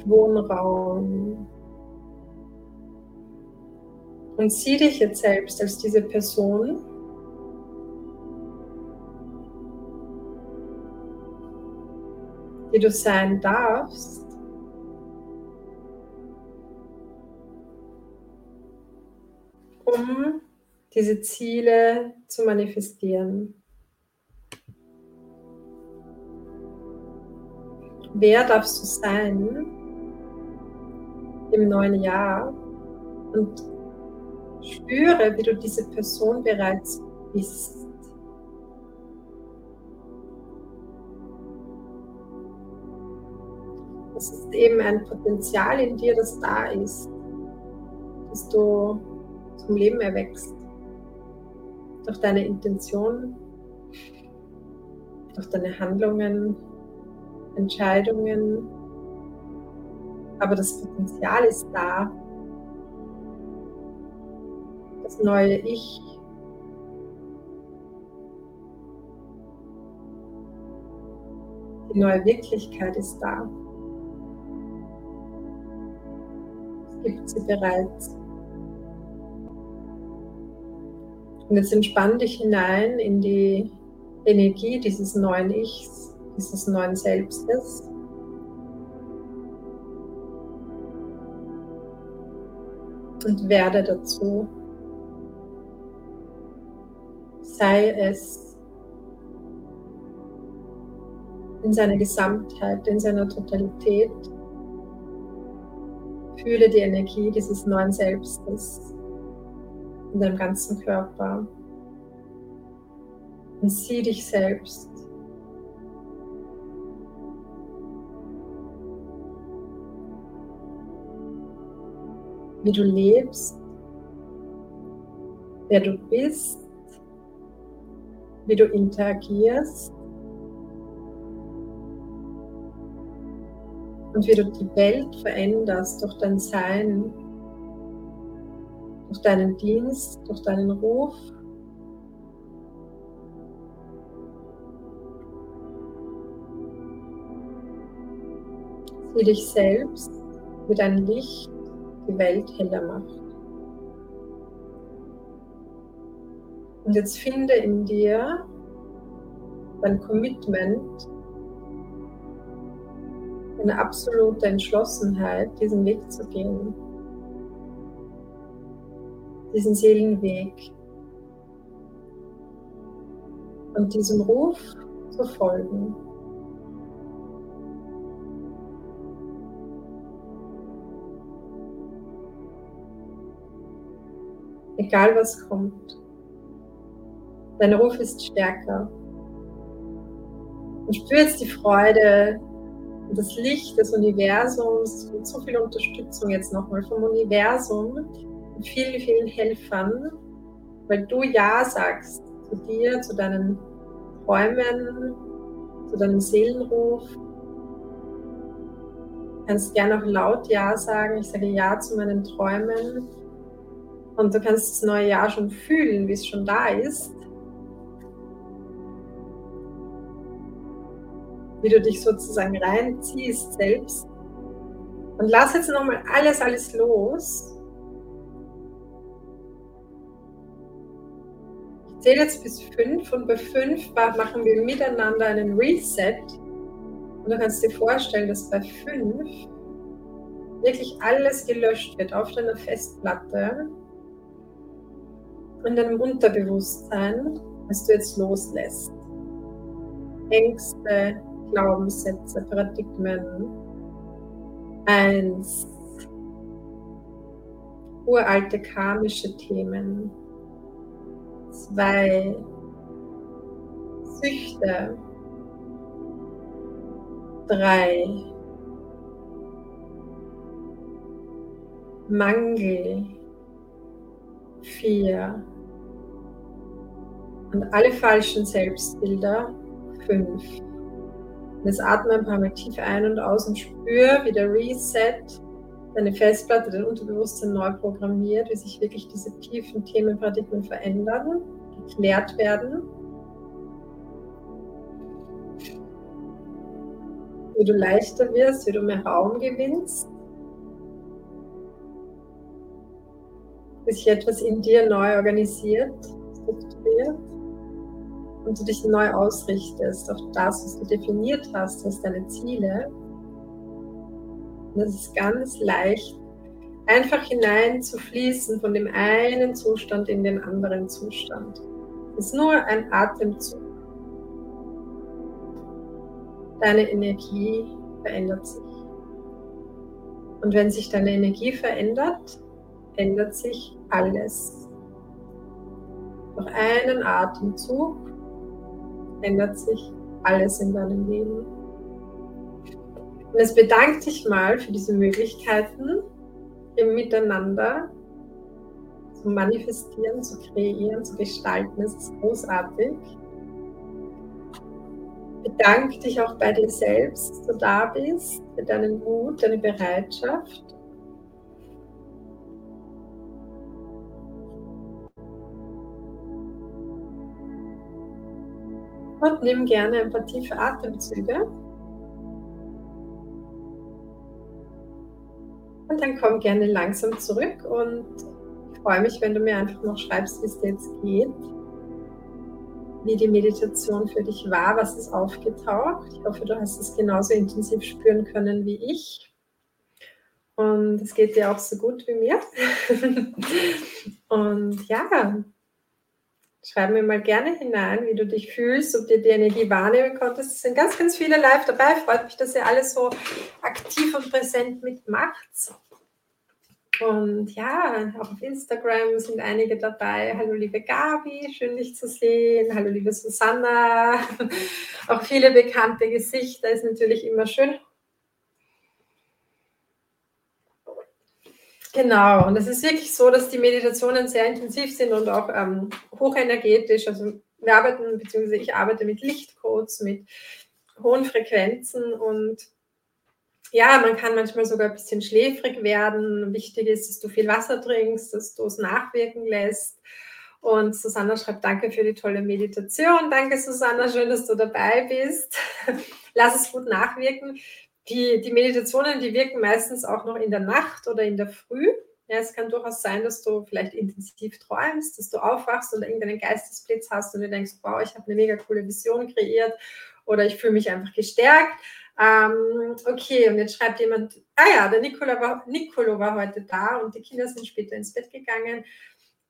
Wohnraum. Und sieh dich jetzt selbst als diese Person, die du sein darfst. Um diese Ziele zu manifestieren. Wer darfst du sein im neuen Jahr und spüre, wie du diese Person bereits bist. Es ist eben ein Potenzial in dir, das da ist, dass du zum Leben erwächst. Durch deine Intention, durch deine Handlungen, Entscheidungen. Aber das Potenzial ist da. Das neue Ich. Die neue Wirklichkeit ist da. Es gibt sie bereits. Und jetzt entspann dich hinein in die Energie dieses neuen Ichs, dieses neuen Selbstes. Und werde dazu. Sei es in seiner Gesamtheit, in seiner Totalität. Fühle die Energie dieses neuen Selbstes in deinem ganzen Körper. Und sieh dich selbst. Wie du lebst, wer du bist, wie du interagierst und wie du die Welt veränderst durch dein Sein durch deinen Dienst, durch deinen Ruf. Sieh dich selbst, wie dein Licht die Welt heller macht. Und jetzt finde in dir dein Commitment, eine absolute Entschlossenheit, diesen Weg zu gehen, diesen Seelenweg und diesem Ruf zu folgen. Egal was kommt. Dein Ruf ist stärker. Und spür jetzt die Freude und das Licht des Universums mit so viel Unterstützung jetzt nochmal vom Universum und vielen, vielen Helfern, weil du Ja sagst zu dir, zu deinen Träumen, zu deinem Seelenruf. Du kannst gerne auch laut Ja sagen. Ich sage Ja zu meinen Träumen. Und du kannst das neue Jahr schon fühlen, wie es schon da ist. wie du dich sozusagen reinziehst selbst. Und lass jetzt nochmal alles, alles los. Zähle jetzt bis fünf und bei fünf machen wir miteinander einen Reset. Und du kannst dir vorstellen, dass bei fünf wirklich alles gelöscht wird auf deiner Festplatte in deinem Unterbewusstsein, was du jetzt loslässt. Ängste, Glaubenssätze, Paradigmen. Eins. Uralte karmische Themen. Zwei. Süchte. Drei. Mangel. Vier. Und alle falschen Selbstbilder. Fünf. Und jetzt atme ein paar Mal tief ein und aus und spür, wie der Reset deine Festplatte, dein Unterbewusstsein neu programmiert, wie sich wirklich diese tiefen Themenparadigmen verändern, geklärt werden. Wie du leichter wirst, wie du mehr Raum gewinnst. Wie sich etwas in dir neu organisiert, strukturiert und du dich neu ausrichtest auf das, was du definiert hast als deine Ziele. Und es ist ganz leicht, einfach hinein zu fließen von dem einen Zustand in den anderen Zustand. Es ist nur ein Atemzug. Deine Energie verändert sich. Und wenn sich deine Energie verändert, ändert sich alles. Durch einen Atemzug ändert sich alles in deinem Leben. Und es bedankt dich mal für diese Möglichkeiten im Miteinander zu manifestieren, zu kreieren, zu gestalten. Es ist großartig. Bedank dich auch bei dir selbst, dass du da bist, für deinen Mut, deine Bereitschaft. Und nimm gerne ein paar tiefe Atemzüge. Und dann komm gerne langsam zurück und ich freue mich, wenn du mir einfach noch schreibst, wie es dir jetzt geht, wie die Meditation für dich war, was ist aufgetaucht. Ich hoffe, du hast es genauso intensiv spüren können wie ich. Und es geht dir auch so gut wie mir. (laughs) und ja, Schreib mir mal gerne hinein, wie du dich fühlst, ob du die Energie wahrnehmen konntest. Es sind ganz, ganz viele live dabei. Freut mich, dass ihr alles so aktiv und präsent mitmacht. Und ja, auch auf Instagram sind einige dabei. Hallo liebe Gabi, schön dich zu sehen. Hallo liebe Susanna. (laughs) Auch viele bekannte Gesichter ist natürlich immer schön. Genau, und es ist wirklich so, dass die Meditationen sehr intensiv sind und auch ähm, hochenergetisch. Also wir arbeiten, beziehungsweise ich arbeite mit Lichtcodes, mit hohen Frequenzen und ja, man kann manchmal sogar ein bisschen schläfrig werden. Wichtig ist, dass du viel Wasser trinkst, dass du es nachwirken lässt. Und Susanna schreibt, danke für die tolle Meditation. Danke, Susanna, schön, dass du dabei bist. (laughs) Lass es gut nachwirken. Die, die Meditationen, die wirken meistens auch noch in der Nacht oder in der Früh. Ja, es kann durchaus sein, dass du vielleicht intensiv träumst, dass du aufwachst oder irgendeinen Geistesblitz hast und du denkst, wow, ich habe eine mega coole Vision kreiert oder ich fühle mich einfach gestärkt. Ähm, okay, und jetzt schreibt jemand, ah ja, der Nicolo war, Nicolo war heute da und die Kinder sind später ins Bett gegangen.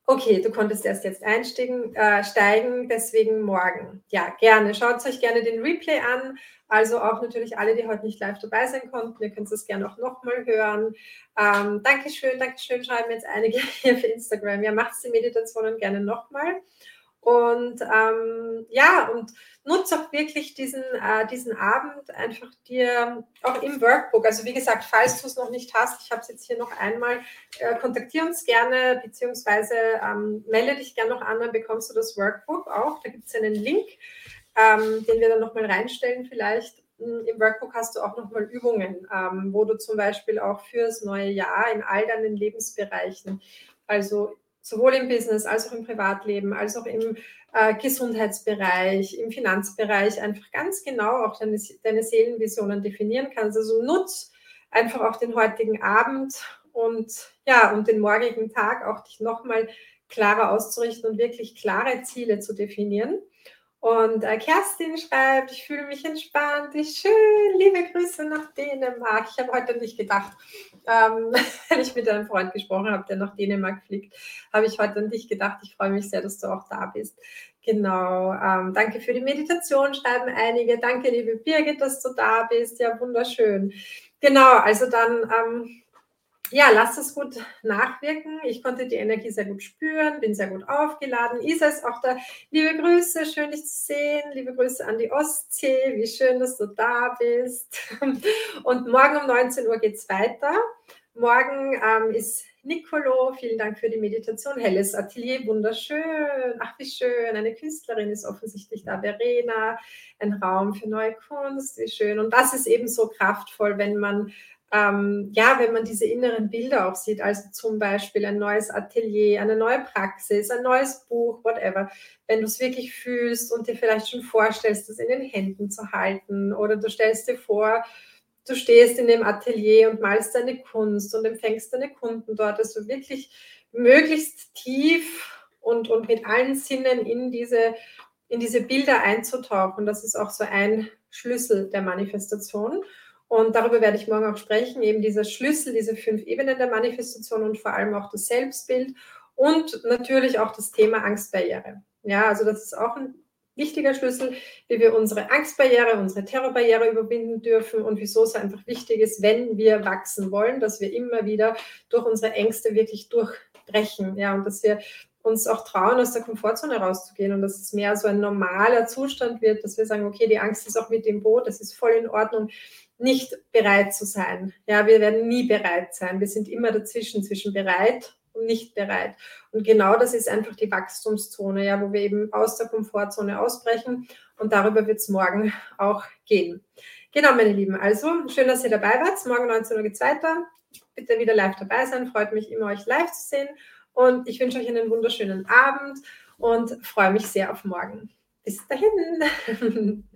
Okay, du konntest erst jetzt einsteigen, äh, steigen, deswegen morgen. Ja, gerne. Schaut euch gerne den Replay an. Also auch natürlich alle, die heute nicht live dabei sein konnten. Ihr könnt es gerne auch nochmal hören. Ähm, Dankeschön, Dankeschön, schreiben jetzt einige (laughs) hier für Instagram. Ja, macht die Meditationen gerne nochmal. Und ähm, ja, und nutze auch wirklich diesen, äh, diesen Abend einfach dir auch im Workbook. Also wie gesagt, falls du es noch nicht hast, ich habe es jetzt hier noch einmal, äh, kontaktiere uns gerne, beziehungsweise ähm, melde dich gerne noch an, dann bekommst du das Workbook auch. Da gibt es einen Link, ähm, den wir dann nochmal reinstellen vielleicht. Hm, Im Workbook hast du auch nochmal Übungen, ähm, wo du zum Beispiel auch fürs neue Jahr in all deinen Lebensbereichen, also sowohl im Business als auch im Privatleben, als auch im äh, Gesundheitsbereich, im Finanzbereich einfach ganz genau auch deine, deine Seelenvisionen definieren kannst. Also nutz einfach auch den heutigen Abend und ja, und den morgigen Tag auch dich nochmal klarer auszurichten und wirklich klare Ziele zu definieren. Und äh, Kerstin schreibt, ich fühle mich entspannt, wie schön, liebe Grüße nach Dänemark. Ich habe heute nicht gedacht, ähm, (laughs) wenn ich mit einem Freund gesprochen habe, der nach Dänemark fliegt, habe ich heute an dich gedacht. Ich freue mich sehr, dass du auch da bist. Genau, ähm, danke für die Meditation, schreiben einige. Danke, liebe Birgit, dass du da bist. Ja, wunderschön. Genau, also dann ähm, ja, lass es gut nachwirken. Ich konnte die Energie sehr gut spüren, bin sehr gut aufgeladen. Isa ist auch da. Liebe Grüße, schön dich zu sehen. Liebe Grüße an die Ostsee. Wie schön, dass du da bist. (laughs) Und morgen um 19 Uhr geht es weiter. Morgen ähm, ist Nicolo, vielen Dank für die Meditation. Helles Atelier, wunderschön. Ach, wie schön. Eine Künstlerin ist offensichtlich da. Verena, ein Raum für neue Kunst, wie schön. Und das ist eben so kraftvoll, wenn man ähm, ja, wenn man diese inneren Bilder auch sieht, also zum Beispiel ein neues Atelier, eine neue Praxis, ein neues Buch, whatever, wenn du es wirklich fühlst und dir vielleicht schon vorstellst, das in den Händen zu halten oder du stellst dir vor, du stehst in dem Atelier und malst deine Kunst und empfängst deine Kunden dort, also wirklich möglichst tief und, und mit allen Sinnen in diese, in diese Bilder einzutauchen. Das ist auch so ein Schlüssel der Manifestation. Und darüber werde ich morgen auch sprechen, eben dieser Schlüssel, diese fünf Ebenen der Manifestation und vor allem auch das Selbstbild und natürlich auch das Thema Angstbarriere. Ja, also das ist auch ein wichtiger Schlüssel, wie wir unsere Angstbarriere, unsere Terrorbarriere überwinden dürfen und wieso es einfach wichtig ist, wenn wir wachsen wollen, dass wir immer wieder durch unsere Ängste wirklich durchbrechen. Ja, und dass wir uns auch trauen, aus der Komfortzone rauszugehen und dass es mehr so ein normaler Zustand wird, dass wir sagen, okay, die Angst ist auch mit dem Boot, das ist voll in Ordnung nicht bereit zu sein. Ja, wir werden nie bereit sein. Wir sind immer dazwischen, zwischen bereit und nicht bereit. Und genau das ist einfach die Wachstumszone, ja, wo wir eben aus der Komfortzone ausbrechen. Und darüber wird es morgen auch gehen. Genau, meine Lieben. Also, schön, dass ihr dabei wart. Morgen 19 Uhr geht es weiter. Bitte wieder live dabei sein. Freut mich immer, euch live zu sehen. Und ich wünsche euch einen wunderschönen Abend und freue mich sehr auf morgen. Bis dahin. (laughs)